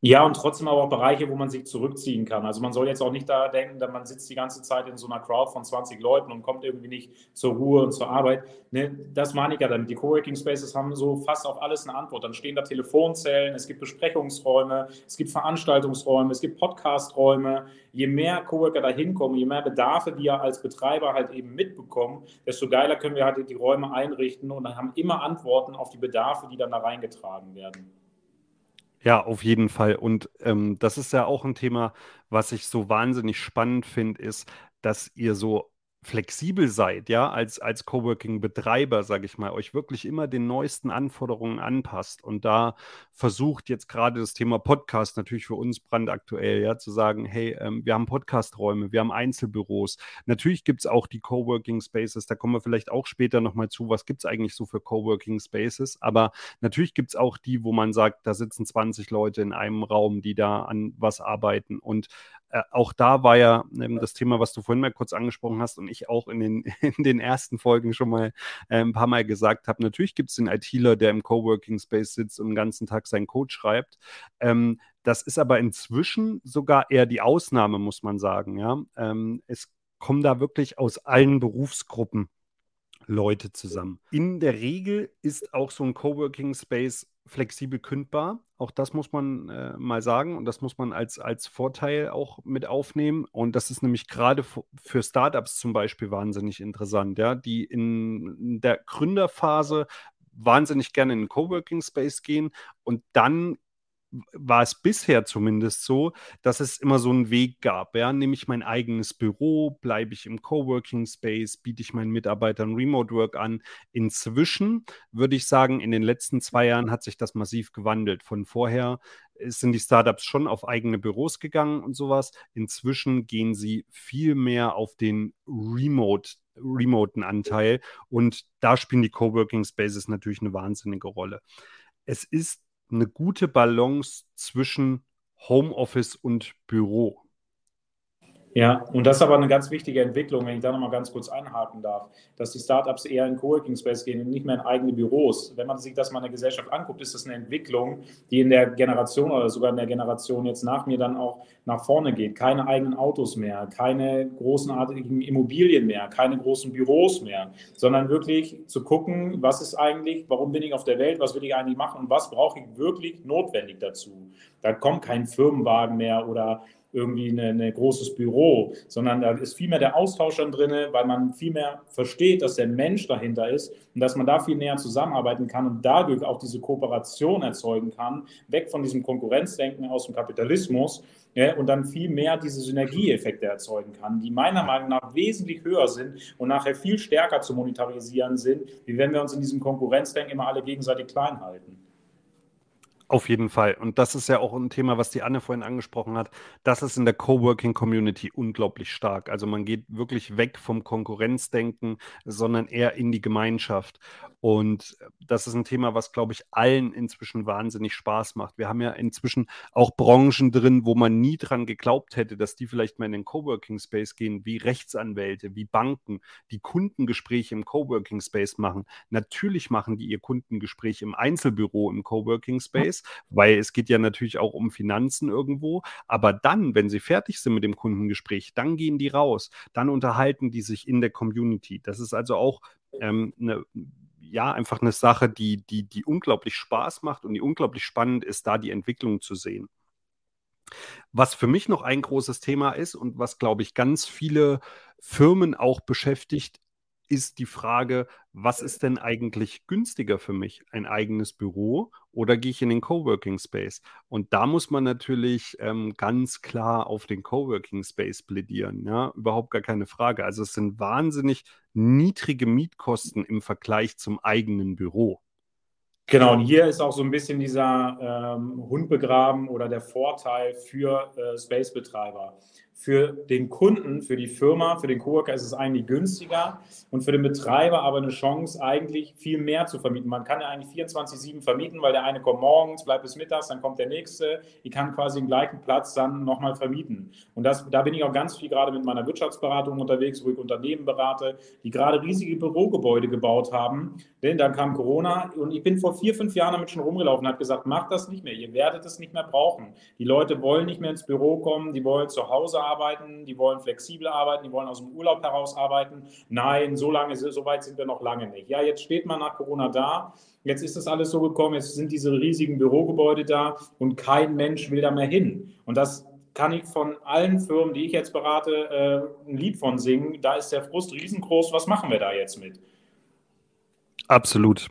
Ja, und trotzdem aber auch Bereiche, wo man sich zurückziehen kann. Also man soll jetzt auch nicht da denken, dass man sitzt die ganze Zeit in so einer Crowd von 20 Leuten und kommt irgendwie nicht zur Ruhe und zur Arbeit. Ne, das meine ich ja damit. Die Coworking Spaces haben so fast auf alles eine Antwort. Dann stehen da Telefonzellen, es gibt Besprechungsräume, es gibt Veranstaltungsräume, es gibt Podcasträume. Je mehr Coworker da hinkommen, je mehr Bedarfe wir als Betreiber halt eben mitbekommen, desto geiler können wir halt die Räume einrichten und dann haben immer Antworten auf die Bedarfe, die dann da reingetragen werden. Ja, auf jeden Fall. Und ähm, das ist ja auch ein Thema, was ich so wahnsinnig spannend finde, ist, dass ihr so flexibel seid, ja, als, als Coworking-Betreiber, sage ich mal, euch wirklich immer den neuesten Anforderungen anpasst und da versucht jetzt gerade das Thema Podcast natürlich für uns brandaktuell, ja, zu sagen, hey, ähm, wir haben Podcast-Räume, wir haben Einzelbüros. Natürlich gibt es auch die Coworking-Spaces, da kommen wir vielleicht auch später nochmal zu, was gibt es eigentlich so für Coworking-Spaces, aber natürlich gibt es auch die, wo man sagt, da sitzen 20 Leute in einem Raum, die da an was arbeiten und äh, auch da war ja ähm, das Thema, was du vorhin mal kurz angesprochen hast und ich auch in den, in den ersten Folgen schon mal äh, ein paar Mal gesagt habe. Natürlich gibt es den ITler, der im Coworking Space sitzt und den ganzen Tag seinen Code schreibt. Ähm, das ist aber inzwischen sogar eher die Ausnahme, muss man sagen. Ja? Ähm, es kommen da wirklich aus allen Berufsgruppen Leute zusammen. In der Regel ist auch so ein Coworking Space flexibel kündbar. Auch das muss man äh, mal sagen und das muss man als, als Vorteil auch mit aufnehmen. Und das ist nämlich gerade für Startups zum Beispiel wahnsinnig interessant, ja, die in der Gründerphase wahnsinnig gerne in den Coworking Space gehen und dann war es bisher zumindest so, dass es immer so einen Weg gab. Ja? Nehme ich mein eigenes Büro, bleibe ich im Coworking Space, biete ich meinen Mitarbeitern Remote Work an. Inzwischen würde ich sagen, in den letzten zwei Jahren hat sich das massiv gewandelt. Von vorher sind die Startups schon auf eigene Büros gegangen und sowas. Inzwischen gehen sie viel mehr auf den Remote remoten Anteil und da spielen die Coworking Spaces natürlich eine wahnsinnige Rolle. Es ist eine gute Balance zwischen Homeoffice und Büro. Ja, und das ist aber eine ganz wichtige Entwicklung, wenn ich da nochmal ganz kurz einhaken darf, dass die Startups eher in Coworking Space gehen und nicht mehr in eigene Büros. Wenn man sich das mal in der Gesellschaft anguckt, ist das eine Entwicklung, die in der Generation oder sogar in der Generation jetzt nach mir dann auch nach vorne geht. Keine eigenen Autos mehr, keine großenartigen Immobilien mehr, keine großen Büros mehr, sondern wirklich zu gucken, was ist eigentlich, warum bin ich auf der Welt, was will ich eigentlich machen und was brauche ich wirklich notwendig dazu. Da kommt kein Firmenwagen mehr oder irgendwie ein großes Büro, sondern da ist viel mehr der Austausch dann drin, weil man viel mehr versteht, dass der Mensch dahinter ist und dass man da viel näher zusammenarbeiten kann und dadurch auch diese Kooperation erzeugen kann, weg von diesem Konkurrenzdenken aus dem Kapitalismus ja, und dann viel mehr diese Synergieeffekte erzeugen kann, die meiner Meinung nach wesentlich höher sind und nachher viel stärker zu monetarisieren sind, wie wenn wir uns in diesem Konkurrenzdenken immer alle gegenseitig klein halten. Auf jeden Fall. Und das ist ja auch ein Thema, was die Anne vorhin angesprochen hat. Das ist in der Coworking-Community unglaublich stark. Also man geht wirklich weg vom Konkurrenzdenken, sondern eher in die Gemeinschaft. Und das ist ein Thema, was, glaube ich, allen inzwischen wahnsinnig Spaß macht. Wir haben ja inzwischen auch Branchen drin, wo man nie dran geglaubt hätte, dass die vielleicht mal in den Coworking-Space gehen, wie Rechtsanwälte, wie Banken, die Kundengespräche im Coworking-Space machen. Natürlich machen die ihr Kundengespräch im Einzelbüro im Coworking-Space ist, weil es geht ja natürlich auch um Finanzen irgendwo. Aber dann, wenn sie fertig sind mit dem Kundengespräch, dann gehen die raus, dann unterhalten die sich in der Community. Das ist also auch ähm, eine ja, einfach eine Sache, die, die, die unglaublich Spaß macht und die unglaublich spannend ist, da die Entwicklung zu sehen. Was für mich noch ein großes Thema ist und was, glaube ich, ganz viele Firmen auch beschäftigt, ist die Frage, was ist denn eigentlich günstiger für mich? Ein eigenes Büro oder gehe ich in den Coworking Space? Und da muss man natürlich ähm, ganz klar auf den Coworking Space plädieren. Ja, überhaupt gar keine Frage. Also es sind wahnsinnig niedrige Mietkosten im Vergleich zum eigenen Büro. Genau, und hier ist auch so ein bisschen dieser ähm, Hund begraben oder der Vorteil für äh, Space-Betreiber für den Kunden, für die Firma, für den Coworker ist es eigentlich günstiger und für den Betreiber aber eine Chance, eigentlich viel mehr zu vermieten. Man kann ja eigentlich 24-7 vermieten, weil der eine kommt morgens, bleibt bis mittags, dann kommt der nächste. Ich kann quasi den gleichen Platz dann nochmal vermieten. Und das, da bin ich auch ganz viel gerade mit meiner Wirtschaftsberatung unterwegs, wo ich Unternehmen berate, die gerade riesige Bürogebäude gebaut haben. Denn dann kam Corona und ich bin vor vier, fünf Jahren damit schon rumgelaufen und habe gesagt, macht das nicht mehr, ihr werdet es nicht mehr brauchen. Die Leute wollen nicht mehr ins Büro kommen, die wollen zu Hause arbeiten, die wollen flexibel arbeiten, die wollen aus dem Urlaub heraus arbeiten. Nein, so lange, so weit sind wir noch lange nicht. Ja, jetzt steht man nach Corona da. Jetzt ist das alles so gekommen. Jetzt sind diese riesigen Bürogebäude da und kein Mensch will da mehr hin. Und das kann ich von allen Firmen, die ich jetzt berate, äh, ein Lied von singen. Da ist der Frust riesengroß. Was machen wir da jetzt mit? Absolut.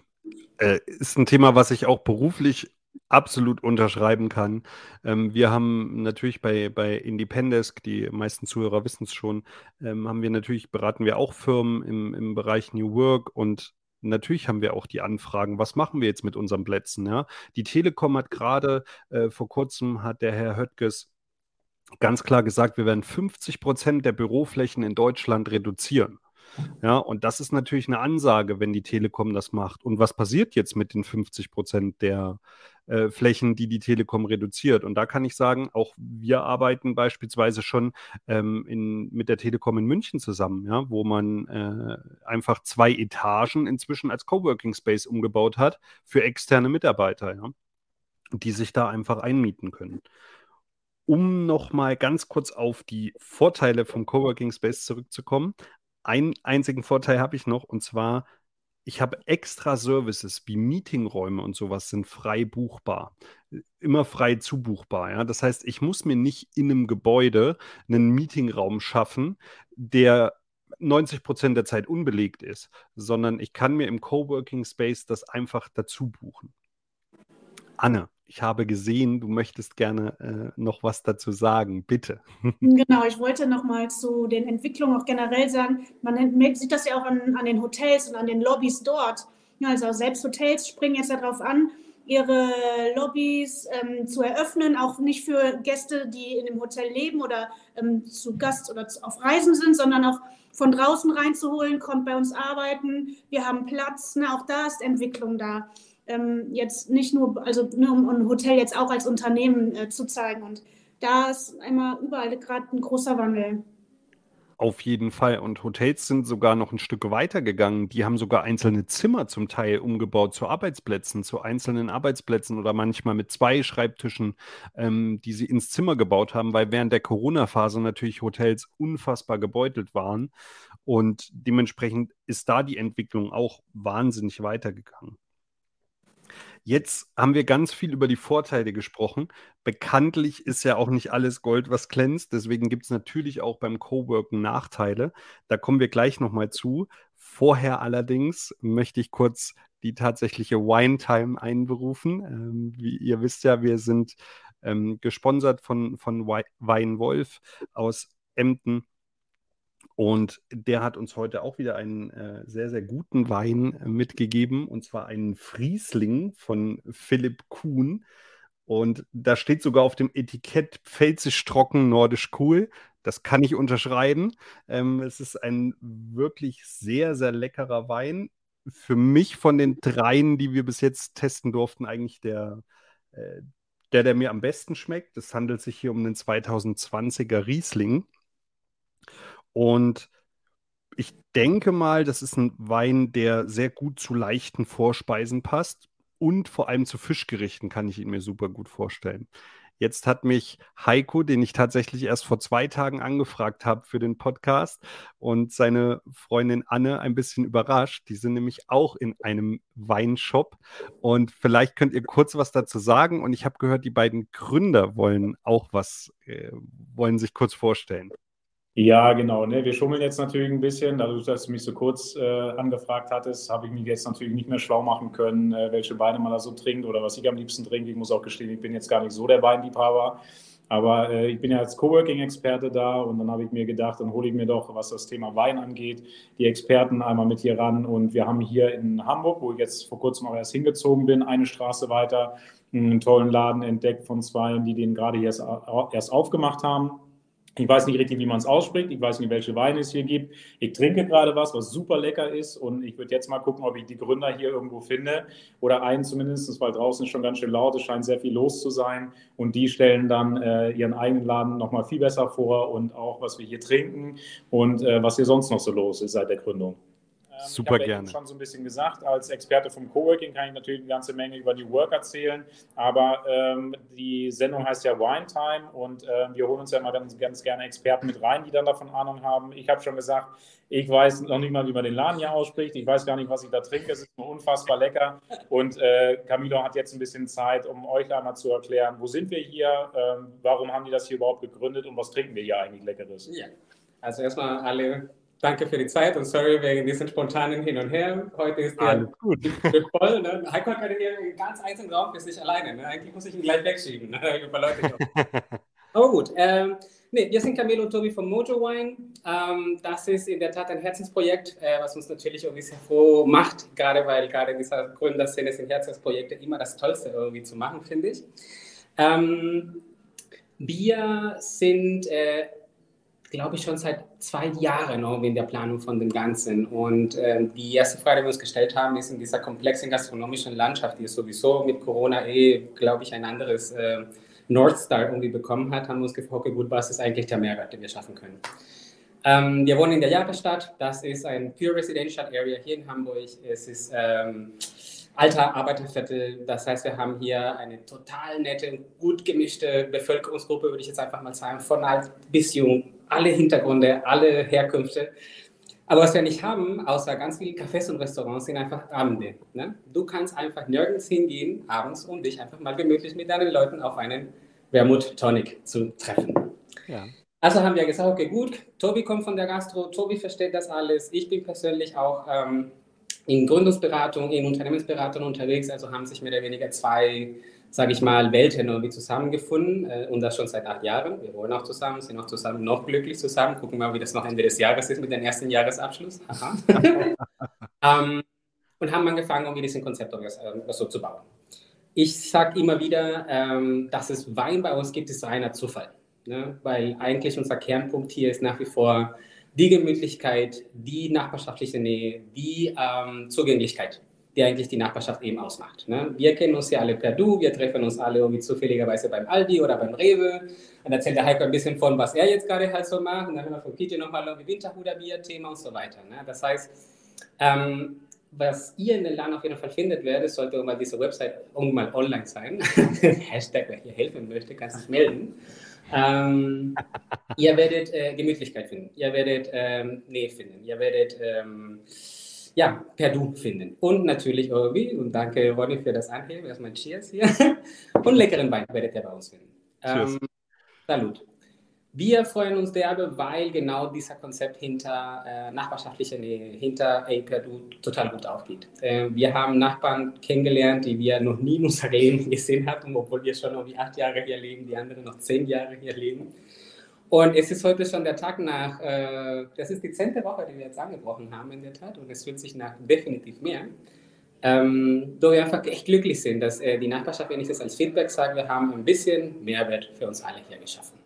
Äh, ist ein Thema, was ich auch beruflich absolut unterschreiben kann. Ähm, wir haben natürlich bei, bei Independesk, die meisten Zuhörer wissen es schon, ähm, haben wir natürlich, beraten wir auch Firmen im, im Bereich New Work und natürlich haben wir auch die Anfragen, was machen wir jetzt mit unseren Plätzen? Ja? Die Telekom hat gerade, äh, vor kurzem hat der Herr Höttges ganz klar gesagt, wir werden 50 Prozent der Büroflächen in Deutschland reduzieren. Ja, und das ist natürlich eine Ansage, wenn die Telekom das macht. Und was passiert jetzt mit den 50 Prozent der äh, Flächen, die die Telekom reduziert? Und da kann ich sagen, auch wir arbeiten beispielsweise schon ähm, in, mit der Telekom in München zusammen, ja, wo man äh, einfach zwei Etagen inzwischen als Coworking Space umgebaut hat für externe Mitarbeiter, ja, die sich da einfach einmieten können um nochmal ganz kurz auf die Vorteile vom Coworking Space zurückzukommen einen einzigen Vorteil habe ich noch und zwar, ich habe extra Services wie Meetingräume und sowas sind frei buchbar. Immer frei zubuchbar. Ja? Das heißt, ich muss mir nicht in einem Gebäude einen Meetingraum schaffen, der 90 Prozent der Zeit unbelegt ist, sondern ich kann mir im Coworking Space das einfach dazu buchen. Anne, ich habe gesehen, du möchtest gerne äh, noch was dazu sagen. Bitte. Genau, ich wollte noch mal zu den Entwicklungen auch generell sagen, man sieht das ja auch an, an den Hotels und an den Lobbys dort. Ja, also selbst Hotels springen jetzt darauf an, ihre Lobbys ähm, zu eröffnen, auch nicht für Gäste, die in dem Hotel leben oder ähm, zu Gast oder auf Reisen sind, sondern auch von draußen reinzuholen, kommt bei uns arbeiten, wir haben Platz, ne, auch da ist Entwicklung da ähm, jetzt nicht nur, also nur um ein Hotel jetzt auch als Unternehmen äh, zu zeigen. Und da ist einmal überall gerade ein großer Wandel. Auf jeden Fall. Und Hotels sind sogar noch ein Stück weiter gegangen. Die haben sogar einzelne Zimmer zum Teil umgebaut zu Arbeitsplätzen, zu einzelnen Arbeitsplätzen oder manchmal mit zwei Schreibtischen, ähm, die sie ins Zimmer gebaut haben, weil während der Corona-Phase natürlich Hotels unfassbar gebeutelt waren. Und dementsprechend ist da die Entwicklung auch wahnsinnig weitergegangen. Jetzt haben wir ganz viel über die Vorteile gesprochen. Bekanntlich ist ja auch nicht alles Gold, was glänzt. Deswegen gibt es natürlich auch beim Coworken Nachteile. Da kommen wir gleich nochmal zu. Vorher allerdings möchte ich kurz die tatsächliche Wine Time einberufen. Ähm, wie ihr wisst ja, wir sind ähm, gesponsert von, von Weinwolf aus Emden. Und der hat uns heute auch wieder einen äh, sehr, sehr guten Wein äh, mitgegeben, und zwar einen Friesling von Philipp Kuhn. Und da steht sogar auf dem Etikett pfälzisch trocken, nordisch cool. Das kann ich unterschreiben. Ähm, es ist ein wirklich sehr, sehr leckerer Wein. Für mich von den dreien, die wir bis jetzt testen durften, eigentlich der, äh, der, der mir am besten schmeckt. Es handelt sich hier um den 2020er Riesling. Und ich denke mal, das ist ein Wein, der sehr gut zu leichten Vorspeisen passt und vor allem zu Fischgerichten kann ich ihn mir super gut vorstellen. Jetzt hat mich Heiko, den ich tatsächlich erst vor zwei Tagen angefragt habe für den Podcast, und seine Freundin Anne ein bisschen überrascht. Die sind nämlich auch in einem Weinshop. Und vielleicht könnt ihr kurz was dazu sagen. Und ich habe gehört, die beiden Gründer wollen auch was, äh, wollen sich kurz vorstellen. Ja, genau. Ne? Wir schummeln jetzt natürlich ein bisschen. Dadurch, dass du mich so kurz äh, angefragt hattest, habe ich mich jetzt natürlich nicht mehr schlau machen können, äh, welche Weine man da so trinkt oder was ich am liebsten trinke. Ich muss auch gestehen, ich bin jetzt gar nicht so der Weinliebhaber. Aber äh, ich bin ja als Coworking-Experte da und dann habe ich mir gedacht, dann hole ich mir doch, was das Thema Wein angeht, die Experten einmal mit hier ran. Und wir haben hier in Hamburg, wo ich jetzt vor kurzem auch erst hingezogen bin, eine Straße weiter, einen tollen Laden entdeckt von zwei, die den gerade erst, erst aufgemacht haben ich weiß nicht richtig, wie man es ausspricht. Ich weiß nicht, welche Weine es hier gibt. Ich trinke gerade was, was super lecker ist. Und ich würde jetzt mal gucken, ob ich die Gründer hier irgendwo finde. Oder einen zumindest, weil draußen ist schon ganz schön laut. Es scheint sehr viel los zu sein. Und die stellen dann äh, ihren eigenen Laden nochmal viel besser vor. Und auch, was wir hier trinken und äh, was hier sonst noch so los ist seit der Gründung. Ähm, Super ich gerne. Ich schon so ein bisschen gesagt, als Experte vom Coworking kann ich natürlich eine ganze Menge über die Work erzählen, aber ähm, die Sendung heißt ja Wine Time und äh, wir holen uns ja mal ganz, ganz gerne Experten mit rein, die dann davon Ahnung haben. Ich habe schon gesagt, ich weiß noch nicht mal, wie man den Laden hier ausspricht. Ich weiß gar nicht, was ich da trinke. Es ist nur unfassbar lecker. Und äh, Camilo hat jetzt ein bisschen Zeit, um euch einmal zu erklären, wo sind wir hier, ähm, warum haben die das hier überhaupt gegründet und was trinken wir hier eigentlich Leckeres? Ja, also erstmal alle danke für die Zeit und sorry wegen diesen spontanen Hin und Her. Heute ist der Alles gut. voll. Ne? Heiko hat gerade hier einen ganz einzelnen Raum für sich alleine. Ne? Eigentlich muss ich ihn gleich wegschieben. Ne? Aber gut. Ähm, nee, wir sind Camilo und Tobi von Mojo Wine. Ähm, das ist in der Tat ein Herzensprojekt, äh, was uns natürlich irgendwie sehr froh macht, gerade weil gerade in dieser Gründerszene sind Herzensprojekte immer das Tollste irgendwie zu machen, finde ich. Ähm, wir sind äh, glaube ich, schon seit zwei Jahren in der Planung von dem Ganzen. Und ähm, die erste Frage, die wir uns gestellt haben, ist in dieser komplexen gastronomischen Landschaft, die es sowieso mit Corona eh, glaube ich, ein anderes äh, North Star irgendwie bekommen hat, haben wir uns gefragt, okay, gut, was ist eigentlich der Mehrwert, den wir schaffen können? Ähm, wir wohnen in der Jahrestadt. Das ist ein Pure Residential Area hier in Hamburg. Es ist ähm, alter Arbeiterviertel. Das heißt, wir haben hier eine total nette, gut gemischte Bevölkerungsgruppe, würde ich jetzt einfach mal sagen, von alt bis jung alle Hintergründe, alle Herkünfte. Aber was wir nicht haben, außer ganz vielen Cafés und Restaurants, sind einfach Abende. Ne? Du kannst einfach nirgends hingehen abends, um dich einfach mal gemütlich mit deinen Leuten auf einen Wermut Tonic zu treffen. Ja. Also haben wir gesagt, okay, gut, Tobi kommt von der Gastro, Tobi versteht das alles. Ich bin persönlich auch ähm, in Gründungsberatung, in Unternehmensberatung unterwegs, also haben sich mehr oder weniger zwei sage ich mal, Welten irgendwie zusammengefunden äh, und das schon seit acht Jahren. Wir wohnen auch zusammen, sind auch zusammen, noch glücklich zusammen. Gucken wir mal, wie das noch Ende des Jahres ist mit dem ersten Jahresabschluss. ähm, und haben angefangen, irgendwie diesen Konzept äh, so zu bauen. Ich sage immer wieder, ähm, dass es Wein bei uns gibt, ist reiner Zufall. Ne? Weil eigentlich unser Kernpunkt hier ist nach wie vor die Gemütlichkeit, die nachbarschaftliche Nähe, die ähm, Zugänglichkeit die eigentlich die Nachbarschaft eben ausmacht. Ne? Wir kennen uns ja alle per Du, wir treffen uns alle irgendwie zufälligerweise beim Aldi oder beim Rewe. Dann erzählt der Heiko ein bisschen von, was er jetzt gerade halt so macht. Und dann haben wir von Peter nochmal irgendwie Winterhuder-Bier-Thema und so weiter. Ne? Das heißt, ähm, was ihr in den Laden auf jeden Fall findet werdet, sollte irgendwann diese Website irgendwann online sein. Hashtag, wer hier helfen möchte, kann sich melden. Ähm, ihr werdet äh, Gemütlichkeit finden, ihr werdet ähm, Nähe finden, ihr werdet ähm, ja, per Du finden. Und natürlich irgendwie, und danke Ronny für das Anheben, erstmal Cheers hier. Und leckeren Wein werdet ihr bei uns finden. Ähm, salut. Wir freuen uns derbe, weil genau dieser Konzept hinter äh, nachbarschaftlicher Nähe, hinter Ey, per Du total gut aufgeht. Äh, wir haben Nachbarn kennengelernt, die wir noch nie in unserem Leben gesehen hatten, obwohl wir schon irgendwie acht Jahre hier leben, die anderen noch zehn Jahre hier leben. Und es ist heute schon der Tag nach, äh, das ist die zehnte Woche, die wir jetzt angebrochen haben in der Tat und es fühlt sich nach definitiv mehr. Ähm, wo wir einfach echt glücklich sind, dass äh, die Nachbarschaft, wenn ich das als Feedback sage, wir haben ein bisschen Mehrwert für uns alle hier geschaffen.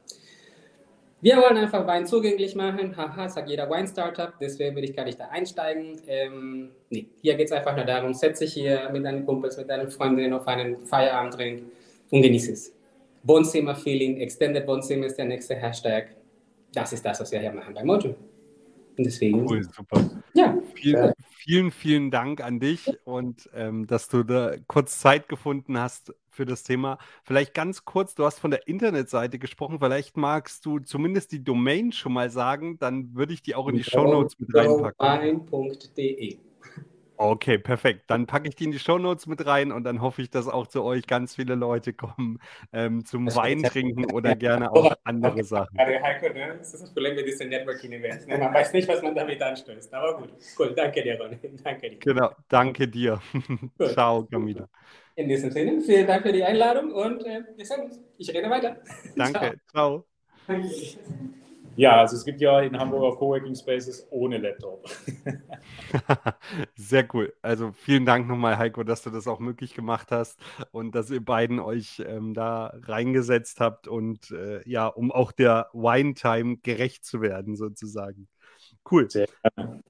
Wir wollen einfach Wein zugänglich machen. Haha, sagt jeder Wine-Startup, deswegen will ich gar nicht da einsteigen. Ähm, nee, hier geht es einfach nur darum, setze dich hier mit deinen Kumpels, mit deinen Freundinnen auf einen Feierabenddrink und genieße es. Wohnzimmer-Feeling, Extended Wohnzimmer ist der nächste Hashtag. Das ist das, was wir hier machen bei Mojo. Und deswegen. Cool, super. Ja. Vielen, vielen, vielen Dank an dich und ähm, dass du da kurz Zeit gefunden hast für das Thema. Vielleicht ganz kurz, du hast von der Internetseite gesprochen, vielleicht magst du zumindest die Domain schon mal sagen, dann würde ich die auch in die Show Notes mit reinpacken. Okay, perfekt. Dann packe ich die in die Shownotes mit rein und dann hoffe ich, dass auch zu euch ganz viele Leute kommen ähm, zum Wein trinken oder gerne auch andere Sachen. Also Heiko, ne? das ist das Problem mit diesen Networking-Events. Ne? Man weiß nicht, was man damit anstößt. Aber gut, cool. Danke dir, Ronny. Danke dir. Genau, danke dir. Ciao, Camila. In diesem Sinne, vielen Dank für die Einladung und äh, wir sehen uns. Ich rede weiter. Danke. Ciao. Ciao. Ja, also es gibt ja in Hamburg auch Coworking Spaces ohne Laptop. Sehr cool. Also vielen Dank nochmal, Heiko, dass du das auch möglich gemacht hast und dass ihr beiden euch ähm, da reingesetzt habt und äh, ja, um auch der Wine Time gerecht zu werden, sozusagen. Cool. Sehr gerne.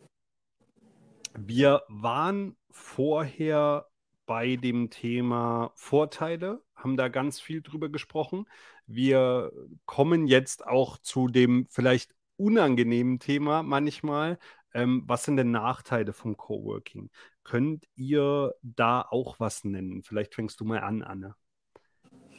Wir waren vorher bei dem Thema Vorteile, haben da ganz viel drüber gesprochen. Wir kommen jetzt auch zu dem vielleicht unangenehmen Thema manchmal. Ähm, was sind denn Nachteile vom Coworking? Könnt ihr da auch was nennen? Vielleicht fängst du mal an, Anne.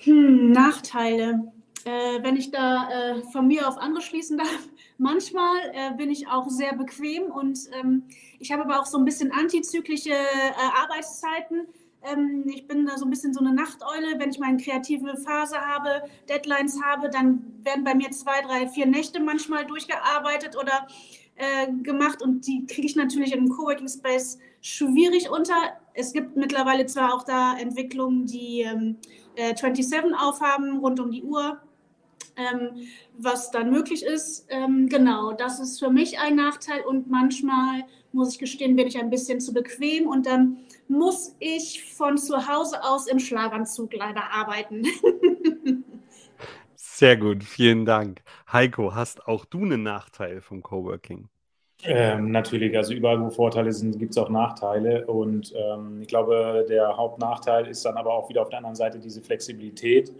Hm, Nachteile. Äh, wenn ich da äh, von mir auf andere schließen darf, manchmal äh, bin ich auch sehr bequem und ähm, ich habe aber auch so ein bisschen antizyklische äh, Arbeitszeiten. Ähm, ich bin da so ein bisschen so eine Nachteule. Wenn ich mal eine kreative Phase habe, Deadlines habe, dann werden bei mir zwei, drei, vier Nächte manchmal durchgearbeitet oder äh, gemacht und die kriege ich natürlich in einem Coworking Space schwierig unter. Es gibt mittlerweile zwar auch da Entwicklungen, die ähm, äh, 27 aufhaben, rund um die Uhr, ähm, was dann möglich ist. Ähm, genau, das ist für mich ein Nachteil und manchmal, muss ich gestehen, bin ich ein bisschen zu bequem und dann muss ich von zu Hause aus im Schlafanzug leider arbeiten. Sehr gut, vielen Dank. Heiko, hast auch du einen Nachteil vom Coworking? Ähm, natürlich, also überall, wo Vorteile sind, gibt es auch Nachteile. Und ähm, ich glaube, der Hauptnachteil ist dann aber auch wieder auf der anderen Seite diese Flexibilität.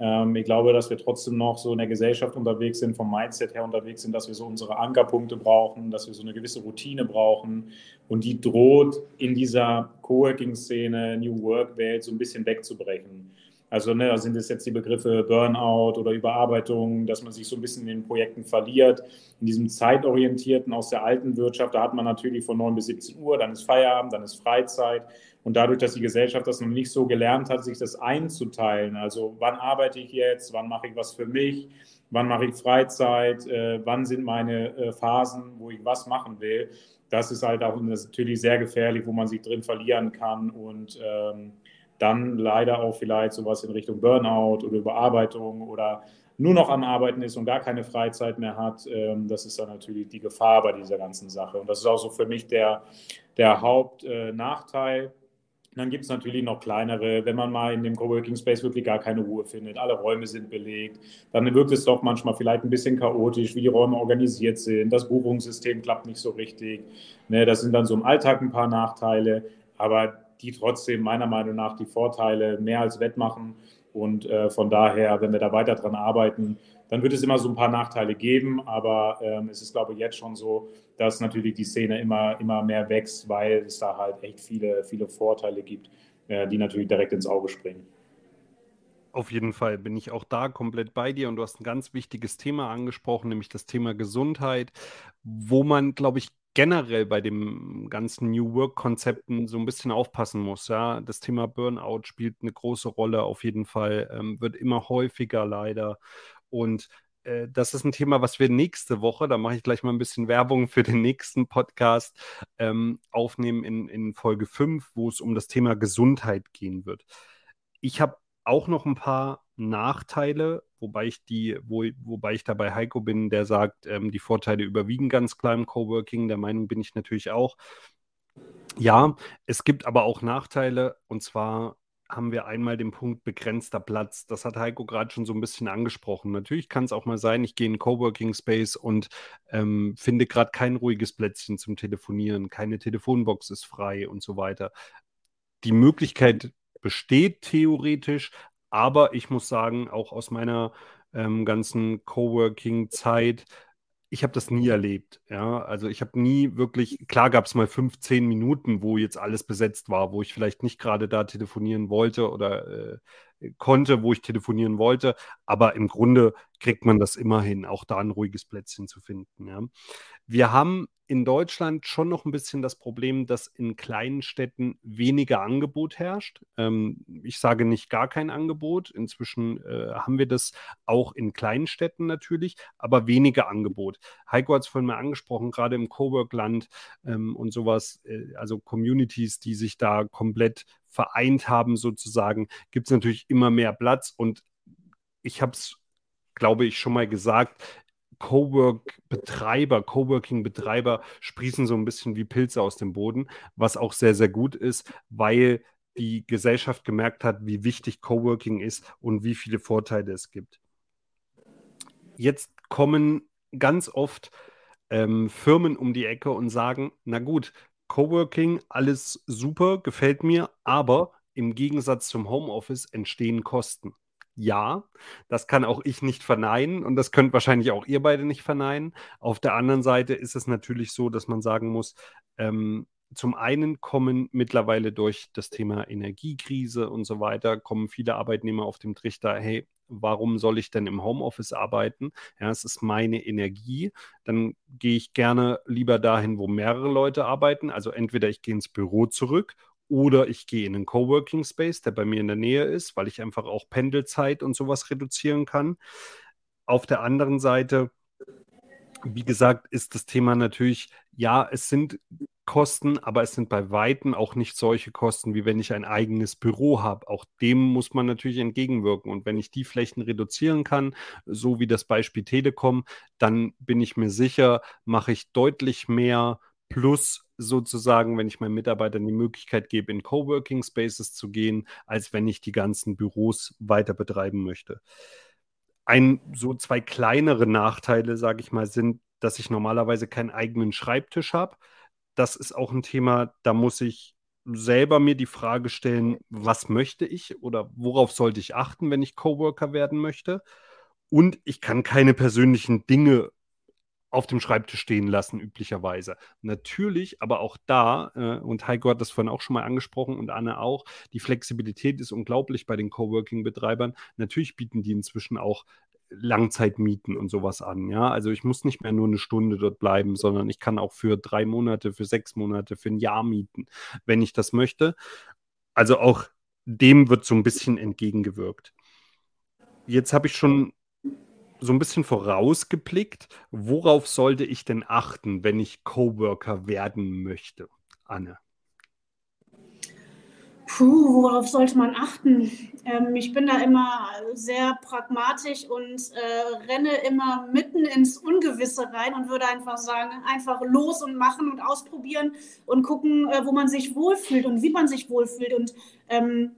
Ähm, ich glaube, dass wir trotzdem noch so in der Gesellschaft unterwegs sind, vom Mindset her unterwegs sind, dass wir so unsere Ankerpunkte brauchen, dass wir so eine gewisse Routine brauchen. Und die droht in dieser Coworking-Szene, New Work-Welt so ein bisschen wegzubrechen. Also ne, sind es jetzt die Begriffe Burnout oder Überarbeitung, dass man sich so ein bisschen in den Projekten verliert. In diesem zeitorientierten aus der alten Wirtschaft, da hat man natürlich von 9 bis 17 Uhr, dann ist Feierabend, dann ist Freizeit. Und dadurch, dass die Gesellschaft das noch nicht so gelernt hat, sich das einzuteilen, also wann arbeite ich jetzt, wann mache ich was für mich, wann mache ich Freizeit, äh, wann sind meine äh, Phasen, wo ich was machen will, das ist halt auch natürlich sehr gefährlich, wo man sich drin verlieren kann und ähm, dann leider auch vielleicht sowas in Richtung Burnout oder Überarbeitung oder nur noch am Arbeiten ist und gar keine Freizeit mehr hat, ähm, das ist dann natürlich die Gefahr bei dieser ganzen Sache. Und das ist auch so für mich der, der Hauptnachteil. Äh, dann gibt es natürlich noch kleinere, wenn man mal in dem Coworking Space wirklich gar keine Ruhe findet, alle Räume sind belegt, dann wirkt es doch manchmal vielleicht ein bisschen chaotisch, wie die Räume organisiert sind, das Buchungssystem klappt nicht so richtig. Ne, das sind dann so im Alltag ein paar Nachteile, aber die trotzdem meiner Meinung nach die Vorteile mehr als wettmachen. Und äh, von daher, wenn wir da weiter dran arbeiten, dann wird es immer so ein paar Nachteile geben. Aber ähm, es ist, glaube ich, jetzt schon so, dass natürlich die Szene immer, immer mehr wächst, weil es da halt echt viele, viele Vorteile gibt, äh, die natürlich direkt ins Auge springen. Auf jeden Fall bin ich auch da komplett bei dir und du hast ein ganz wichtiges Thema angesprochen, nämlich das Thema Gesundheit, wo man, glaube ich, generell bei dem ganzen New Work-Konzepten so ein bisschen aufpassen muss. Ja, das Thema Burnout spielt eine große Rolle auf jeden Fall, ähm, wird immer häufiger leider. Und äh, das ist ein Thema, was wir nächste Woche, da mache ich gleich mal ein bisschen Werbung für den nächsten Podcast, ähm, aufnehmen in, in Folge 5, wo es um das Thema Gesundheit gehen wird. Ich habe auch noch ein paar Nachteile, wobei ich die, wo, wobei ich dabei Heiko bin, der sagt, ähm, die Vorteile überwiegen ganz klar im Coworking. Der Meinung bin ich natürlich auch. Ja, es gibt aber auch Nachteile und zwar haben wir einmal den Punkt begrenzter Platz. Das hat Heiko gerade schon so ein bisschen angesprochen. Natürlich kann es auch mal sein, ich gehe in Coworking Space und ähm, finde gerade kein ruhiges Plätzchen zum Telefonieren, keine Telefonbox ist frei und so weiter. Die Möglichkeit besteht theoretisch, aber ich muss sagen, auch aus meiner ähm, ganzen Coworking-Zeit, ich habe das nie erlebt. Ja, also ich habe nie wirklich, klar gab es mal 15 Minuten, wo jetzt alles besetzt war, wo ich vielleicht nicht gerade da telefonieren wollte oder äh, konnte, wo ich telefonieren wollte, aber im Grunde kriegt man das immer hin, auch da ein ruhiges Plätzchen zu finden. Ja. Wir haben in Deutschland schon noch ein bisschen das Problem, dass in kleinen Städten weniger Angebot herrscht. Ähm, ich sage nicht gar kein Angebot. Inzwischen äh, haben wir das auch in kleinen Städten natürlich, aber weniger Angebot. Heiko hat es vorhin mal angesprochen, gerade im Cowork-Land ähm, und sowas, äh, also Communities, die sich da komplett vereint haben sozusagen, gibt es natürlich immer mehr Platz und ich habe es glaube ich, schon mal gesagt, Cowork-Betreiber, Coworking-Betreiber sprießen so ein bisschen wie Pilze aus dem Boden, was auch sehr, sehr gut ist, weil die Gesellschaft gemerkt hat, wie wichtig Coworking ist und wie viele Vorteile es gibt. Jetzt kommen ganz oft ähm, Firmen um die Ecke und sagen, na gut, Coworking, alles super, gefällt mir, aber im Gegensatz zum Homeoffice entstehen Kosten ja, das kann auch ich nicht verneinen und das könnt wahrscheinlich auch ihr beide nicht verneinen. Auf der anderen Seite ist es natürlich so, dass man sagen muss, ähm, zum einen kommen mittlerweile durch das Thema Energiekrise und so weiter, kommen viele Arbeitnehmer auf dem Trichter, hey, warum soll ich denn im Homeoffice arbeiten? Ja, es ist meine Energie. Dann gehe ich gerne lieber dahin, wo mehrere Leute arbeiten. Also entweder ich gehe ins Büro zurück oder ich gehe in einen Coworking Space, der bei mir in der Nähe ist, weil ich einfach auch Pendelzeit und sowas reduzieren kann. Auf der anderen Seite wie gesagt, ist das Thema natürlich, ja, es sind Kosten, aber es sind bei Weitem auch nicht solche Kosten, wie wenn ich ein eigenes Büro habe. Auch dem muss man natürlich entgegenwirken. Und wenn ich die Flächen reduzieren kann, so wie das Beispiel Telekom, dann bin ich mir sicher, mache ich deutlich mehr plus sozusagen, wenn ich meinen Mitarbeitern die Möglichkeit gebe, in Coworking Spaces zu gehen, als wenn ich die ganzen Büros weiter betreiben möchte ein, so zwei kleinere Nachteile, sage ich mal, sind, dass ich normalerweise keinen eigenen Schreibtisch habe. Das ist auch ein Thema, da muss ich selber mir die Frage stellen, was möchte ich oder worauf sollte ich achten, wenn ich Coworker werden möchte. Und ich kann keine persönlichen Dinge auf dem Schreibtisch stehen lassen, üblicherweise. Natürlich, aber auch da, äh, und Heiko hat das vorhin auch schon mal angesprochen und Anne auch, die Flexibilität ist unglaublich bei den Coworking-Betreibern. Natürlich bieten die inzwischen auch Langzeitmieten und sowas an. Ja, also ich muss nicht mehr nur eine Stunde dort bleiben, sondern ich kann auch für drei Monate, für sechs Monate, für ein Jahr mieten, wenn ich das möchte. Also auch dem wird so ein bisschen entgegengewirkt. Jetzt habe ich schon so ein bisschen vorausgeblickt, worauf sollte ich denn achten, wenn ich Coworker werden möchte, Anne? Puh, worauf sollte man achten? Ähm, ich bin da immer sehr pragmatisch und äh, renne immer mitten ins Ungewisse rein und würde einfach sagen, einfach los und machen und ausprobieren und gucken, äh, wo man sich wohlfühlt und wie man sich wohlfühlt. Und ähm,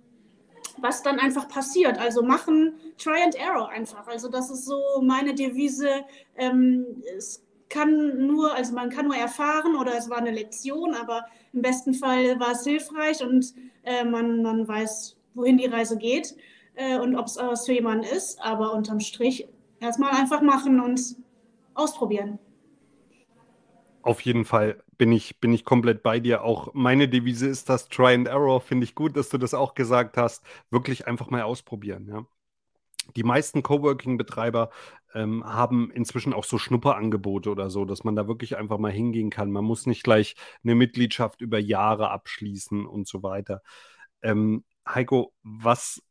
was dann einfach passiert. Also machen, try and error einfach. Also das ist so meine Devise. Ähm, es kann nur, also man kann nur erfahren oder es war eine Lektion, aber im besten Fall war es hilfreich und äh, man, man weiß, wohin die Reise geht äh, und ob es was für jemanden ist. Aber unterm Strich erstmal einfach machen und ausprobieren. Auf jeden Fall bin ich, bin ich komplett bei dir. Auch meine Devise ist das Try and Error. Finde ich gut, dass du das auch gesagt hast. Wirklich einfach mal ausprobieren. Ja. Die meisten Coworking-Betreiber ähm, haben inzwischen auch so Schnupperangebote oder so, dass man da wirklich einfach mal hingehen kann. Man muss nicht gleich eine Mitgliedschaft über Jahre abschließen und so weiter. Ähm, Heiko, was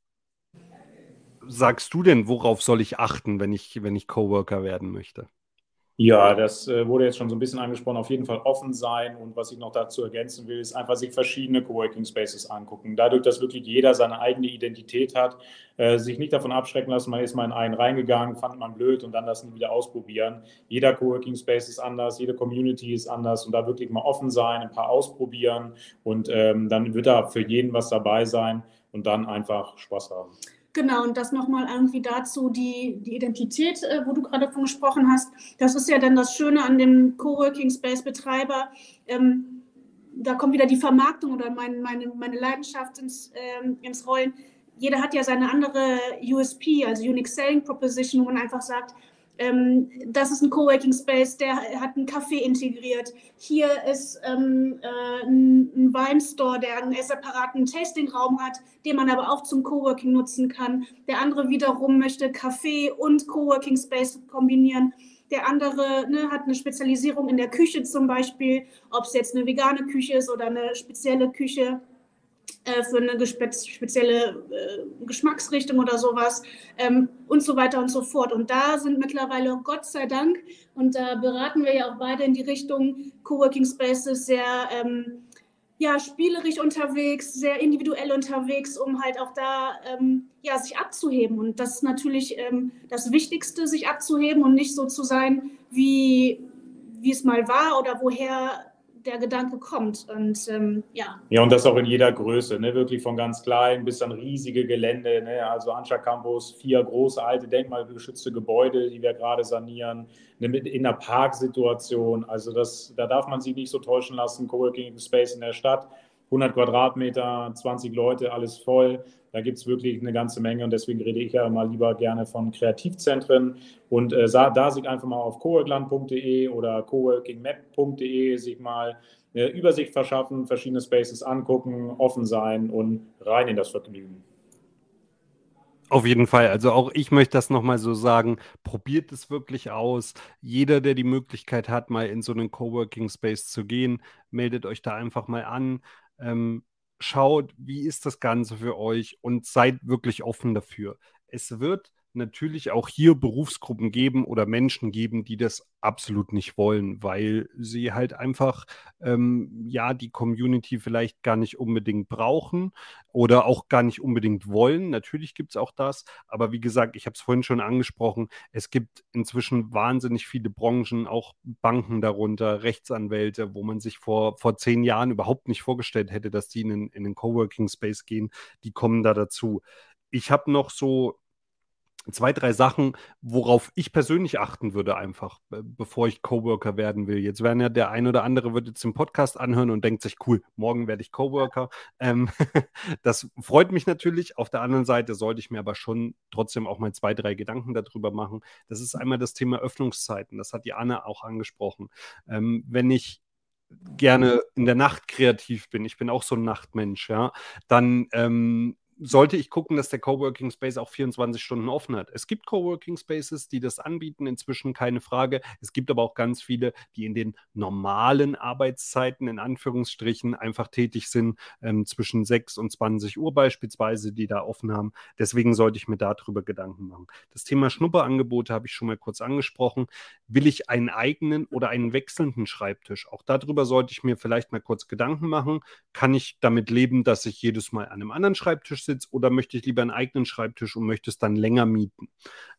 sagst du denn, worauf soll ich achten, wenn ich, wenn ich Coworker werden möchte? Ja, das äh, wurde jetzt schon so ein bisschen angesprochen. Auf jeden Fall offen sein. Und was ich noch dazu ergänzen will, ist einfach sich verschiedene Coworking Spaces angucken. Dadurch, dass wirklich jeder seine eigene Identität hat, äh, sich nicht davon abschrecken lassen, man ist mal in einen reingegangen, fand man blöd und dann das nie wieder ausprobieren. Jeder Coworking Space ist anders, jede Community ist anders und da wirklich mal offen sein, ein paar ausprobieren und ähm, dann wird da für jeden was dabei sein und dann einfach Spaß haben. Genau, und das nochmal irgendwie dazu, die, die Identität, äh, wo du gerade von gesprochen hast. Das ist ja dann das Schöne an dem Coworking Space Betreiber. Ähm, da kommt wieder die Vermarktung oder mein, meine, meine Leidenschaft ins, ähm, ins Rollen. Jeder hat ja seine andere USP, also Unique Selling Proposition, wo man einfach sagt, ähm, das ist ein Coworking Space, der hat einen Kaffee integriert. Hier ist ähm, äh, ein, ein Weinstore, der einen separaten Tastingraum hat, den man aber auch zum Coworking nutzen kann. Der andere wiederum möchte Kaffee und Coworking Space kombinieren. Der andere ne, hat eine Spezialisierung in der Küche zum Beispiel, ob es jetzt eine vegane Küche ist oder eine spezielle Küche äh, für eine spezielle äh, Geschmacksrichtung oder sowas ähm, und so weiter und so fort. Und da sind mittlerweile, Gott sei Dank, und da beraten wir ja auch beide in die Richtung Coworking Spaces sehr ähm, ja, spielerisch unterwegs, sehr individuell unterwegs, um halt auch da ähm, ja, sich abzuheben. Und das ist natürlich ähm, das Wichtigste, sich abzuheben und nicht so zu sein, wie, wie es mal war oder woher der Gedanke kommt. Und ähm, ja. Ja, und das auch in jeder Größe, ne? wirklich von ganz klein bis dann riesige Gelände. Ne? Also Anscha Campus, vier große alte denkmalgeschützte Gebäude, die wir gerade sanieren, ne? in einer Parksituation. Also das, da darf man sich nicht so täuschen lassen. Coworking Space in der Stadt 100 Quadratmeter, 20 Leute, alles voll. Da gibt es wirklich eine ganze Menge und deswegen rede ich ja mal lieber gerne von Kreativzentren. Und äh, da sich einfach mal auf coworkland.de oder coworkingmap.de sich mal eine Übersicht verschaffen, verschiedene Spaces angucken, offen sein und rein in das Vergnügen. Auf jeden Fall. Also auch ich möchte das nochmal so sagen. Probiert es wirklich aus. Jeder, der die Möglichkeit hat, mal in so einen Coworking Space zu gehen, meldet euch da einfach mal an. Ähm, schaut, wie ist das Ganze für euch und seid wirklich offen dafür. Es wird natürlich auch hier Berufsgruppen geben oder Menschen geben, die das absolut nicht wollen, weil sie halt einfach ähm, ja die Community vielleicht gar nicht unbedingt brauchen oder auch gar nicht unbedingt wollen. Natürlich gibt es auch das, aber wie gesagt, ich habe es vorhin schon angesprochen, es gibt inzwischen wahnsinnig viele Branchen, auch Banken darunter, Rechtsanwälte, wo man sich vor, vor zehn Jahren überhaupt nicht vorgestellt hätte, dass die in, in den Coworking Space gehen. Die kommen da dazu. Ich habe noch so zwei, drei Sachen, worauf ich persönlich achten würde, einfach, bevor ich Coworker werden will. Jetzt werden ja der ein oder andere wird jetzt den Podcast anhören und denkt sich, cool, morgen werde ich Coworker. Ähm, das freut mich natürlich. Auf der anderen Seite sollte ich mir aber schon trotzdem auch mal zwei, drei Gedanken darüber machen. Das ist einmal das Thema Öffnungszeiten. Das hat die Anne auch angesprochen. Ähm, wenn ich gerne in der Nacht kreativ bin, ich bin auch so ein Nachtmensch, ja, dann ähm, sollte ich gucken, dass der Coworking Space auch 24 Stunden offen hat. Es gibt Coworking Spaces, die das anbieten, inzwischen keine Frage. Es gibt aber auch ganz viele, die in den normalen Arbeitszeiten in Anführungsstrichen einfach tätig sind, ähm, zwischen 6 und 20 Uhr beispielsweise, die da offen haben. Deswegen sollte ich mir darüber Gedanken machen. Das Thema Schnupperangebote habe ich schon mal kurz angesprochen. Will ich einen eigenen oder einen wechselnden Schreibtisch? Auch darüber sollte ich mir vielleicht mal kurz Gedanken machen. Kann ich damit leben, dass ich jedes Mal an einem anderen Schreibtisch sitze? Sitze oder möchte ich lieber einen eigenen Schreibtisch und möchte es dann länger mieten.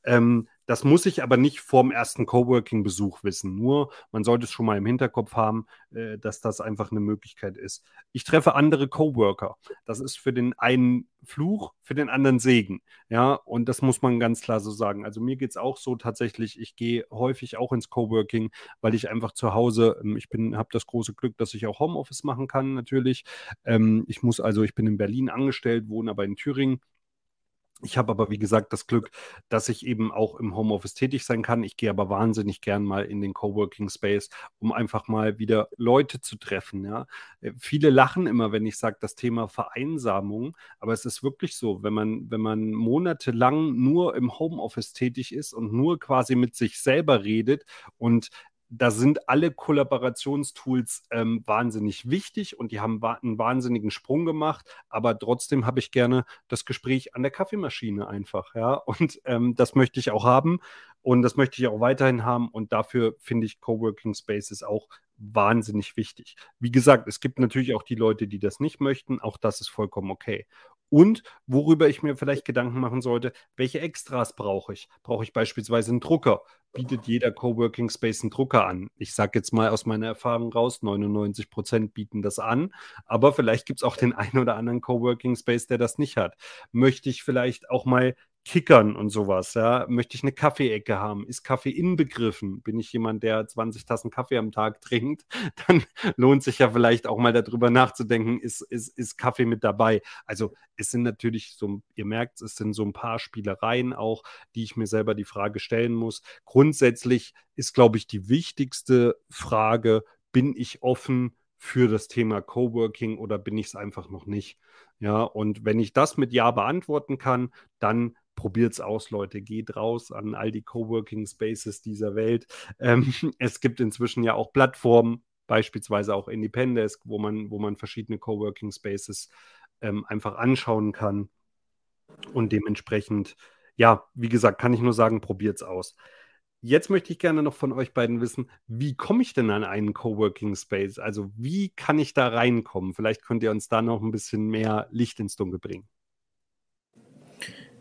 Ähm, das muss ich aber nicht vorm ersten Coworking-Besuch wissen. Nur man sollte es schon mal im Hinterkopf haben, äh, dass das einfach eine Möglichkeit ist. Ich treffe andere Coworker. Das ist für den einen Fluch, für den anderen Segen. Ja, und das muss man ganz klar so sagen. Also mir geht es auch so tatsächlich, ich gehe häufig auch ins Coworking, weil ich einfach zu Hause, ähm, ich habe das große Glück, dass ich auch Homeoffice machen kann, natürlich. Ähm, ich muss also, ich bin in Berlin angestellt, wohne aber in Thüringen ich habe aber, wie gesagt, das Glück, dass ich eben auch im Homeoffice tätig sein kann. Ich gehe aber wahnsinnig gern mal in den Coworking Space, um einfach mal wieder Leute zu treffen. Ja. Äh, viele lachen immer, wenn ich sage, das Thema Vereinsamung, aber es ist wirklich so, wenn man, wenn man monatelang nur im Homeoffice tätig ist und nur quasi mit sich selber redet und da sind alle Kollaborationstools ähm, wahnsinnig wichtig und die haben einen wahnsinnigen Sprung gemacht, aber trotzdem habe ich gerne das Gespräch an der Kaffeemaschine einfach, ja. Und ähm, das möchte ich auch haben und das möchte ich auch weiterhin haben und dafür finde ich Coworking Spaces auch wahnsinnig wichtig. Wie gesagt, es gibt natürlich auch die Leute, die das nicht möchten, auch das ist vollkommen okay. Und worüber ich mir vielleicht Gedanken machen sollte, welche Extras brauche ich? Brauche ich beispielsweise einen Drucker? Bietet jeder Coworking Space einen Drucker an? Ich sage jetzt mal aus meiner Erfahrung raus, 99 Prozent bieten das an, aber vielleicht gibt es auch den einen oder anderen Coworking Space, der das nicht hat. Möchte ich vielleicht auch mal Kickern und sowas, ja, möchte ich eine Kaffeeecke haben? Ist Kaffee inbegriffen? Bin ich jemand, der 20 Tassen Kaffee am Tag trinkt? Dann lohnt sich ja vielleicht auch mal darüber nachzudenken, ist, ist, ist Kaffee mit dabei? Also es sind natürlich so, ihr merkt, es sind so ein paar Spielereien auch, die ich mir selber die Frage stellen muss. Grundsätzlich ist, glaube ich, die wichtigste Frage, bin ich offen für das Thema Coworking oder bin ich es einfach noch nicht? Ja, und wenn ich das mit Ja beantworten kann, dann probiert es aus, Leute. Geht raus an all die Coworking Spaces dieser Welt. Ähm, es gibt inzwischen ja auch Plattformen, beispielsweise auch Independence, wo man, wo man verschiedene Coworking Spaces ähm, einfach anschauen kann. Und dementsprechend, ja, wie gesagt, kann ich nur sagen, probiert es aus. Jetzt möchte ich gerne noch von euch beiden wissen, wie komme ich denn an einen Coworking Space? Also wie kann ich da reinkommen? Vielleicht könnt ihr uns da noch ein bisschen mehr Licht ins Dunkel bringen.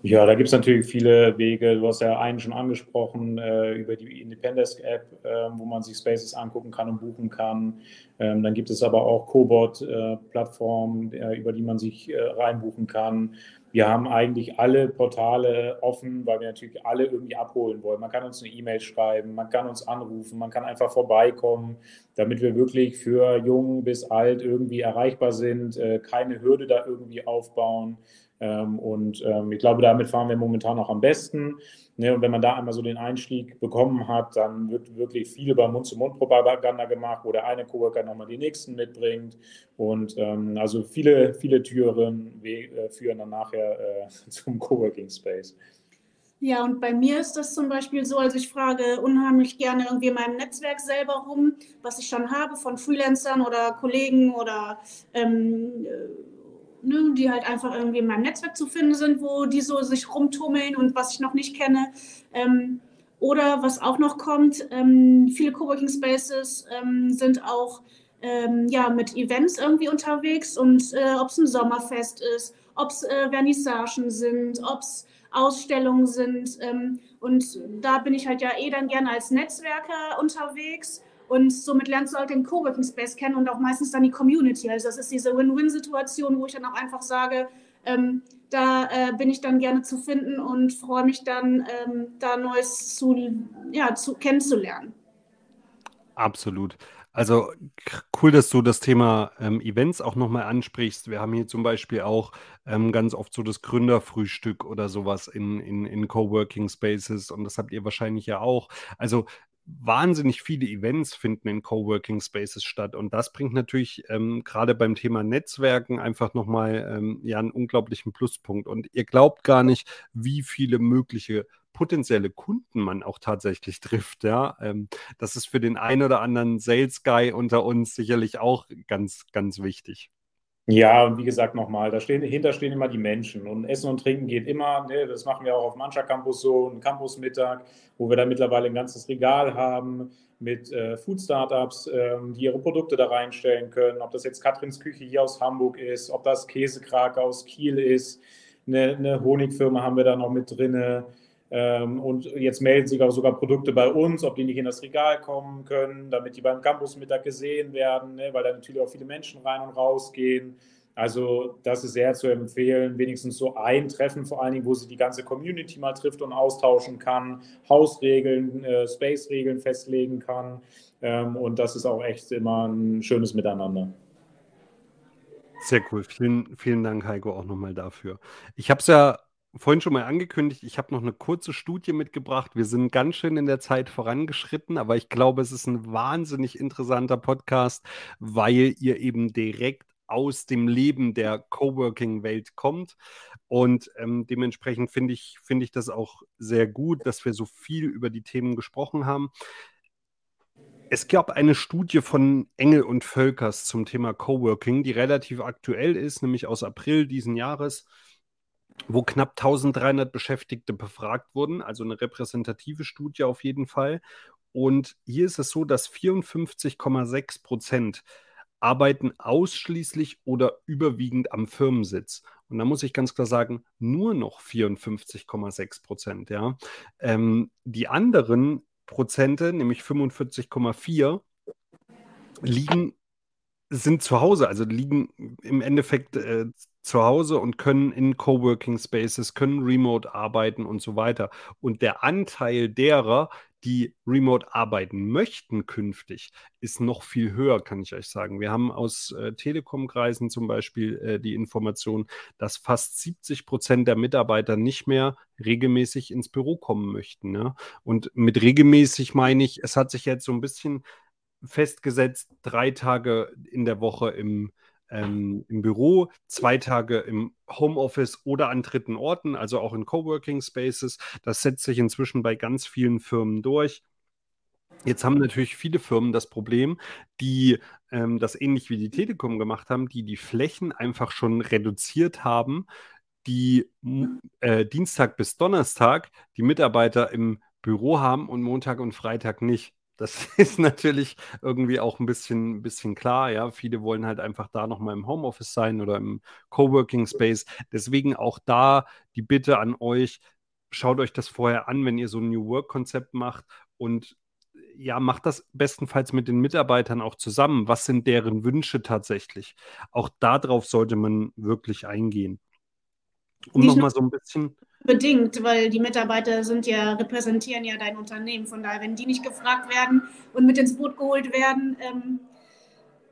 Ja, da gibt es natürlich viele Wege. Du hast ja einen schon angesprochen äh, über die Independence-App, äh, wo man sich Spaces angucken kann und buchen kann. Ähm, dann gibt es aber auch Cobot-Plattformen, äh, über die man sich äh, reinbuchen kann. Wir haben eigentlich alle Portale offen, weil wir natürlich alle irgendwie abholen wollen. Man kann uns eine E-Mail schreiben, man kann uns anrufen, man kann einfach vorbeikommen, damit wir wirklich für jung bis alt irgendwie erreichbar sind, äh, keine Hürde da irgendwie aufbauen. Ähm, und ähm, ich glaube, damit fahren wir momentan auch am besten. Ne, und wenn man da einmal so den Einstieg bekommen hat, dann wird wirklich viel über Mund-zu-Mund-Propaganda gemacht, wo der eine Coworker nochmal die nächsten mitbringt. Und ähm, also viele, viele Türen äh, führen dann nachher äh, zum Coworking Space. Ja, und bei mir ist das zum Beispiel so, also ich frage unheimlich gerne irgendwie in meinem Netzwerk selber rum, was ich schon habe von Freelancern oder Kollegen oder ähm, ne, die halt einfach irgendwie in meinem Netzwerk zu finden sind, wo die so sich rumtummeln und was ich noch nicht kenne. Ähm, oder was auch noch kommt, ähm, viele Coworking Spaces ähm, sind auch ähm, ja, mit Events irgendwie unterwegs und äh, ob es ein Sommerfest ist, ob es äh, Vernissagen sind, ob es Ausstellungen sind. Ähm, und da bin ich halt ja eh dann gerne als Netzwerker unterwegs. Und somit lernst du halt den Coworking Space kennen und auch meistens dann die Community. Also das ist diese Win-Win-Situation, wo ich dann auch einfach sage, ähm, da äh, bin ich dann gerne zu finden und freue mich dann, ähm, da Neues zu, ja, zu, kennenzulernen. Absolut. Also cool, dass du das Thema ähm, Events auch nochmal ansprichst. Wir haben hier zum Beispiel auch ähm, ganz oft so das Gründerfrühstück oder sowas in, in, in Coworking Spaces und das habt ihr wahrscheinlich ja auch. Also wahnsinnig viele Events finden in Coworking Spaces statt und das bringt natürlich ähm, gerade beim Thema Netzwerken einfach nochmal ähm, ja einen unglaublichen Pluspunkt und ihr glaubt gar nicht, wie viele mögliche potenzielle Kunden man auch tatsächlich trifft. Ja, ähm, das ist für den einen oder anderen Sales Guy unter uns sicherlich auch ganz, ganz wichtig. Ja, und wie gesagt nochmal, dahinter stehen immer die Menschen und Essen und Trinken geht immer. Ne, das machen wir auch auf Mancha Campus so, ein Campusmittag, wo wir da mittlerweile ein ganzes Regal haben mit äh, Food Startups, äh, die ihre Produkte da reinstellen können. Ob das jetzt Katrins Küche hier aus Hamburg ist, ob das Käsekrake aus Kiel ist, eine, eine Honigfirma haben wir da noch mit drin. Ähm, und jetzt melden sich auch sogar Produkte bei uns, ob die nicht in das Regal kommen können, damit die beim Campusmittag gesehen werden, ne, weil da natürlich auch viele Menschen rein und raus gehen. Also das ist sehr zu empfehlen, wenigstens so ein Treffen vor allen Dingen, wo sich die ganze Community mal trifft und austauschen kann, Hausregeln, äh, Space-Regeln festlegen kann. Ähm, und das ist auch echt immer ein schönes Miteinander. Sehr cool. Vielen, vielen Dank, Heiko, auch nochmal dafür. Ich habe es ja vorhin schon mal angekündigt, ich habe noch eine kurze Studie mitgebracht. Wir sind ganz schön in der Zeit vorangeschritten, aber ich glaube, es ist ein wahnsinnig interessanter Podcast, weil ihr eben direkt aus dem Leben der Coworking-Welt kommt. Und ähm, dementsprechend finde ich, find ich das auch sehr gut, dass wir so viel über die Themen gesprochen haben. Es gab eine Studie von Engel und Völkers zum Thema Coworking, die relativ aktuell ist, nämlich aus April diesen Jahres wo knapp 1300 Beschäftigte befragt wurden, also eine repräsentative Studie auf jeden Fall. Und hier ist es so, dass 54,6 Prozent arbeiten ausschließlich oder überwiegend am Firmensitz. Und da muss ich ganz klar sagen, nur noch 54,6 Prozent. Ja. Ähm, die anderen Prozente, nämlich 45,4, liegen sind zu Hause, also liegen im Endeffekt äh, zu Hause und können in Coworking Spaces, können remote arbeiten und so weiter. Und der Anteil derer, die remote arbeiten möchten künftig, ist noch viel höher, kann ich euch sagen. Wir haben aus äh, Telekom-Kreisen zum Beispiel äh, die Information, dass fast 70 Prozent der Mitarbeiter nicht mehr regelmäßig ins Büro kommen möchten. Ja? Und mit regelmäßig meine ich, es hat sich jetzt so ein bisschen festgesetzt, drei Tage in der Woche im ähm, im Büro, zwei Tage im Homeoffice oder an dritten Orten, also auch in Coworking Spaces. Das setzt sich inzwischen bei ganz vielen Firmen durch. Jetzt haben natürlich viele Firmen das Problem, die ähm, das ähnlich wie die Telekom gemacht haben, die die Flächen einfach schon reduziert haben, die äh, Dienstag bis Donnerstag die Mitarbeiter im Büro haben und Montag und Freitag nicht. Das ist natürlich irgendwie auch ein bisschen, bisschen klar. Ja, viele wollen halt einfach da nochmal im Homeoffice sein oder im Coworking Space. Deswegen auch da die Bitte an euch, schaut euch das vorher an, wenn ihr so ein New Work Konzept macht und ja, macht das bestenfalls mit den Mitarbeitern auch zusammen. Was sind deren Wünsche tatsächlich? Auch darauf sollte man wirklich eingehen. Um nochmal so ein bisschen bedingt, weil die Mitarbeiter sind ja, repräsentieren ja dein Unternehmen. Von daher, wenn die nicht gefragt werden und mit ins Boot geholt werden, ähm,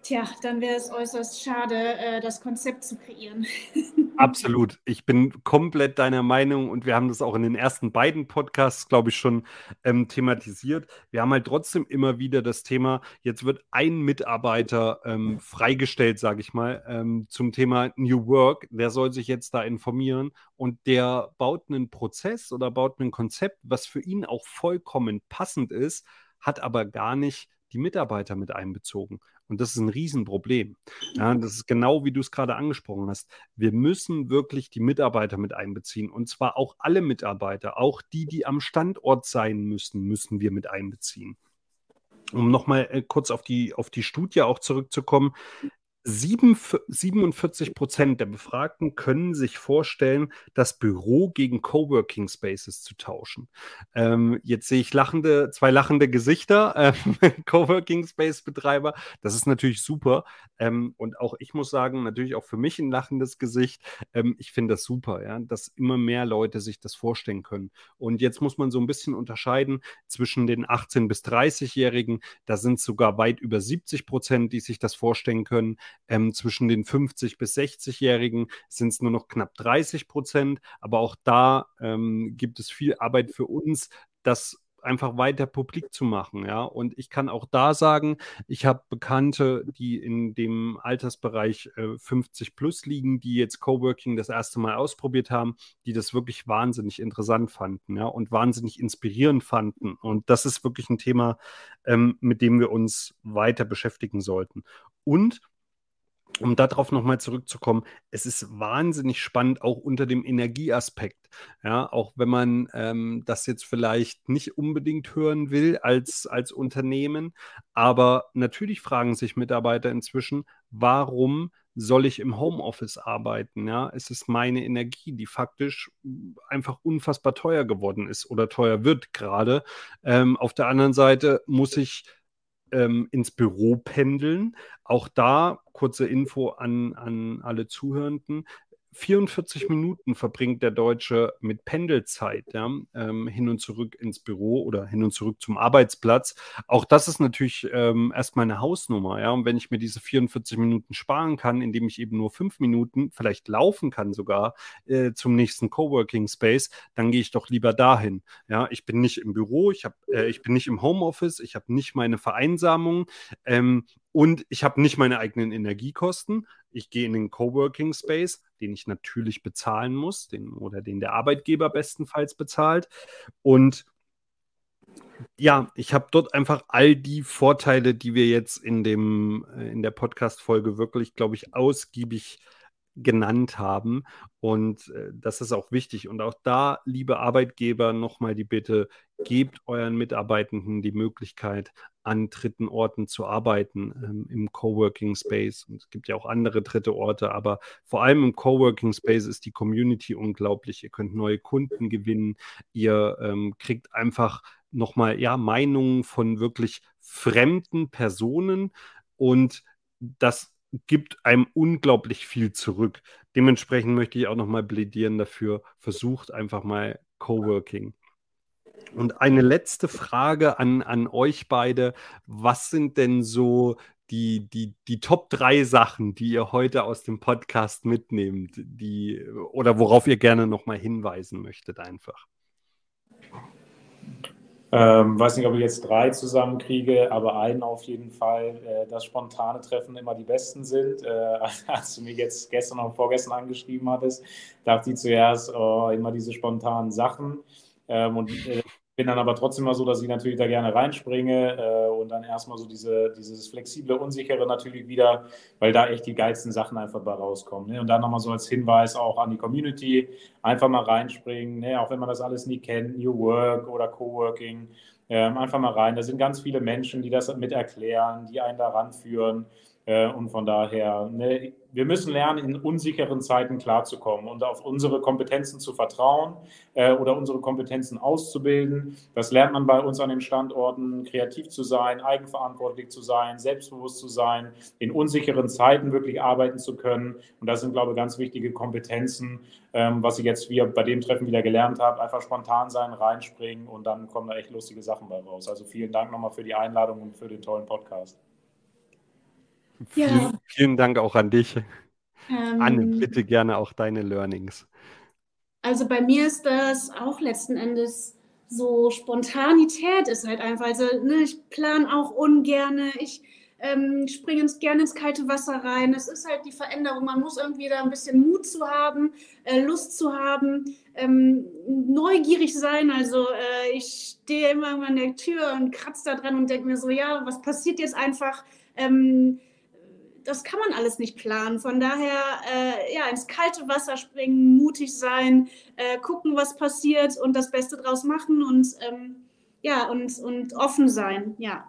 tja, dann wäre es äußerst schade, äh, das Konzept zu kreieren. Absolut. Ich bin komplett deiner Meinung und wir haben das auch in den ersten beiden Podcasts, glaube ich, schon ähm, thematisiert. Wir haben halt trotzdem immer wieder das Thema, jetzt wird ein Mitarbeiter ähm, freigestellt, sage ich mal, ähm, zum Thema New Work. Der soll sich jetzt da informieren und der baut einen Prozess oder baut ein Konzept, was für ihn auch vollkommen passend ist, hat aber gar nicht die Mitarbeiter mit einbezogen. Und das ist ein Riesenproblem. Ja, das ist genau wie du es gerade angesprochen hast. Wir müssen wirklich die Mitarbeiter mit einbeziehen. Und zwar auch alle Mitarbeiter, auch die, die am Standort sein müssen, müssen wir mit einbeziehen. Um nochmal äh, kurz auf die, auf die Studie auch zurückzukommen. 47 Prozent der Befragten können sich vorstellen, das Büro gegen Coworking Spaces zu tauschen. Ähm, jetzt sehe ich lachende, zwei lachende Gesichter, äh, Coworking Space Betreiber. Das ist natürlich super. Ähm, und auch ich muss sagen, natürlich auch für mich ein lachendes Gesicht. Ähm, ich finde das super, ja, dass immer mehr Leute sich das vorstellen können. Und jetzt muss man so ein bisschen unterscheiden zwischen den 18- bis 30-Jährigen. Da sind sogar weit über 70 Prozent, die sich das vorstellen können. Ähm, zwischen den 50 bis 60-Jährigen sind es nur noch knapp 30 Prozent. Aber auch da ähm, gibt es viel Arbeit für uns, das einfach weiter publik zu machen, ja. Und ich kann auch da sagen, ich habe Bekannte, die in dem Altersbereich äh, 50 plus liegen, die jetzt Coworking das erste Mal ausprobiert haben, die das wirklich wahnsinnig interessant fanden, ja, und wahnsinnig inspirierend fanden. Und das ist wirklich ein Thema, ähm, mit dem wir uns weiter beschäftigen sollten. Und um darauf nochmal zurückzukommen, es ist wahnsinnig spannend, auch unter dem Energieaspekt. Ja, auch wenn man ähm, das jetzt vielleicht nicht unbedingt hören will als, als Unternehmen. Aber natürlich fragen sich Mitarbeiter inzwischen, warum soll ich im Homeoffice arbeiten? Ja, es ist meine Energie, die faktisch einfach unfassbar teuer geworden ist oder teuer wird gerade. Ähm, auf der anderen Seite muss ich ähm, ins Büro pendeln. Auch da kurze Info an, an alle Zuhörenden. 44 Minuten verbringt der Deutsche mit Pendelzeit ja, ähm, hin und zurück ins Büro oder hin und zurück zum Arbeitsplatz. Auch das ist natürlich ähm, erstmal eine Hausnummer. Ja, und wenn ich mir diese 44 Minuten sparen kann, indem ich eben nur fünf Minuten vielleicht laufen kann sogar äh, zum nächsten Coworking Space, dann gehe ich doch lieber dahin. Ja, ich bin nicht im Büro, ich, hab, äh, ich bin nicht im Homeoffice, ich habe nicht meine Vereinsamung. Ähm, und ich habe nicht meine eigenen Energiekosten. Ich gehe in den Coworking Space, den ich natürlich bezahlen muss, den oder den der Arbeitgeber bestenfalls bezahlt. Und ja, ich habe dort einfach all die Vorteile, die wir jetzt in dem äh, in der Podcast Folge wirklich, glaube ich, ausgiebig genannt haben. Und äh, das ist auch wichtig. Und auch da, liebe Arbeitgeber, nochmal die Bitte, gebt euren Mitarbeitenden die Möglichkeit, an dritten Orten zu arbeiten, ähm, im Coworking Space. Und es gibt ja auch andere dritte Orte, aber vor allem im Coworking Space ist die Community unglaublich. Ihr könnt neue Kunden gewinnen. Ihr ähm, kriegt einfach nochmal ja, Meinungen von wirklich fremden Personen und das gibt einem unglaublich viel zurück. Dementsprechend möchte ich auch nochmal plädieren dafür, versucht einfach mal Coworking. Und eine letzte Frage an, an euch beide. Was sind denn so die, die, die Top 3 Sachen, die ihr heute aus dem Podcast mitnehmt, die, oder worauf ihr gerne nochmal hinweisen möchtet einfach? Ähm, weiß nicht, ob ich jetzt drei zusammenkriege, aber einen auf jeden Fall, äh, dass spontane Treffen immer die besten sind. Äh, als du mich jetzt gestern oder vorgestern angeschrieben hattest, dachte ich zuerst, oh, immer diese spontanen Sachen. Ähm, und äh, bin dann aber trotzdem mal so, dass ich natürlich da gerne reinspringe äh, und dann erstmal so diese, dieses flexible, unsichere natürlich wieder, weil da echt die geilsten Sachen einfach bei rauskommen. Ne? Und dann nochmal so als Hinweis auch an die Community, einfach mal reinspringen, ne? auch wenn man das alles nie kennt, New Work oder Coworking, äh, einfach mal rein. Da sind ganz viele Menschen, die das mit erklären, die einen da ranführen. Äh, und von daher, ne, wir müssen lernen, in unsicheren Zeiten klarzukommen und auf unsere Kompetenzen zu vertrauen äh, oder unsere Kompetenzen auszubilden. Das lernt man bei uns an den Standorten, kreativ zu sein, eigenverantwortlich zu sein, selbstbewusst zu sein, in unsicheren Zeiten wirklich arbeiten zu können. Und das sind, glaube ich, ganz wichtige Kompetenzen, ähm, was ich jetzt wieder bei dem Treffen wieder gelernt habe. Einfach spontan sein, reinspringen und dann kommen da echt lustige Sachen bei raus. Also vielen Dank nochmal für die Einladung und für den tollen Podcast. Ja. Vielen, vielen, Dank auch an dich. Ähm, Anne, bitte gerne auch deine Learnings. Also bei mir ist das auch letzten Endes so Spontanität ist halt einfach. Also ne, ich plane auch ungerne, ich ähm, springe gerne ins kalte Wasser rein. Es ist halt die Veränderung. Man muss irgendwie da ein bisschen Mut zu haben, äh, Lust zu haben, ähm, neugierig sein. Also äh, ich stehe immer an der Tür und kratze da dran und denke mir so, ja, was passiert jetzt einfach? Ähm, das kann man alles nicht planen. Von daher, äh, ja, ins kalte Wasser springen, mutig sein, äh, gucken, was passiert und das Beste draus machen und ähm, ja, und, und offen sein, ja.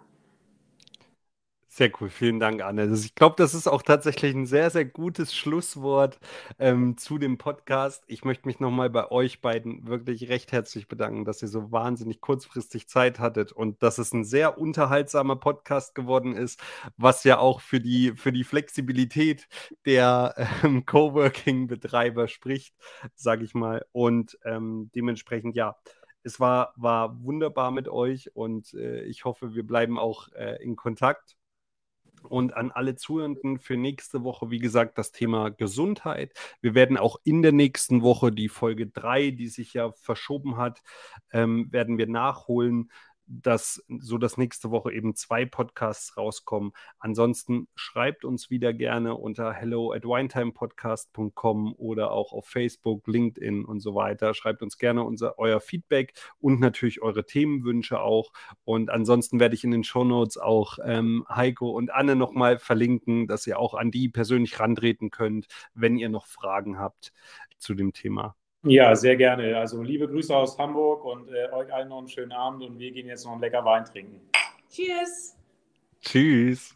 Sehr cool, vielen Dank, Anne. Also ich glaube, das ist auch tatsächlich ein sehr, sehr gutes Schlusswort ähm, zu dem Podcast. Ich möchte mich nochmal bei euch beiden wirklich recht herzlich bedanken, dass ihr so wahnsinnig kurzfristig Zeit hattet und dass es ein sehr unterhaltsamer Podcast geworden ist, was ja auch für die, für die Flexibilität der ähm, Coworking-Betreiber spricht, sage ich mal. Und ähm, dementsprechend, ja, es war, war wunderbar mit euch und äh, ich hoffe, wir bleiben auch äh, in Kontakt. Und an alle Zuhörenden für nächste Woche, wie gesagt, das Thema Gesundheit. Wir werden auch in der nächsten Woche die Folge 3, die sich ja verschoben hat, ähm, werden wir nachholen dass so dass nächste Woche eben zwei Podcasts rauskommen. Ansonsten schreibt uns wieder gerne unter hello at winetimepodcast.com oder auch auf Facebook, LinkedIn und so weiter. Schreibt uns gerne unser, euer Feedback und natürlich eure Themenwünsche auch. Und ansonsten werde ich in den Shownotes auch ähm, Heiko und Anne nochmal verlinken, dass ihr auch an die persönlich rantreten könnt, wenn ihr noch Fragen habt zu dem Thema. Ja, sehr gerne. Also liebe Grüße aus Hamburg und äh, euch allen noch einen schönen Abend und wir gehen jetzt noch einen lecker Wein trinken. Cheers. Tschüss.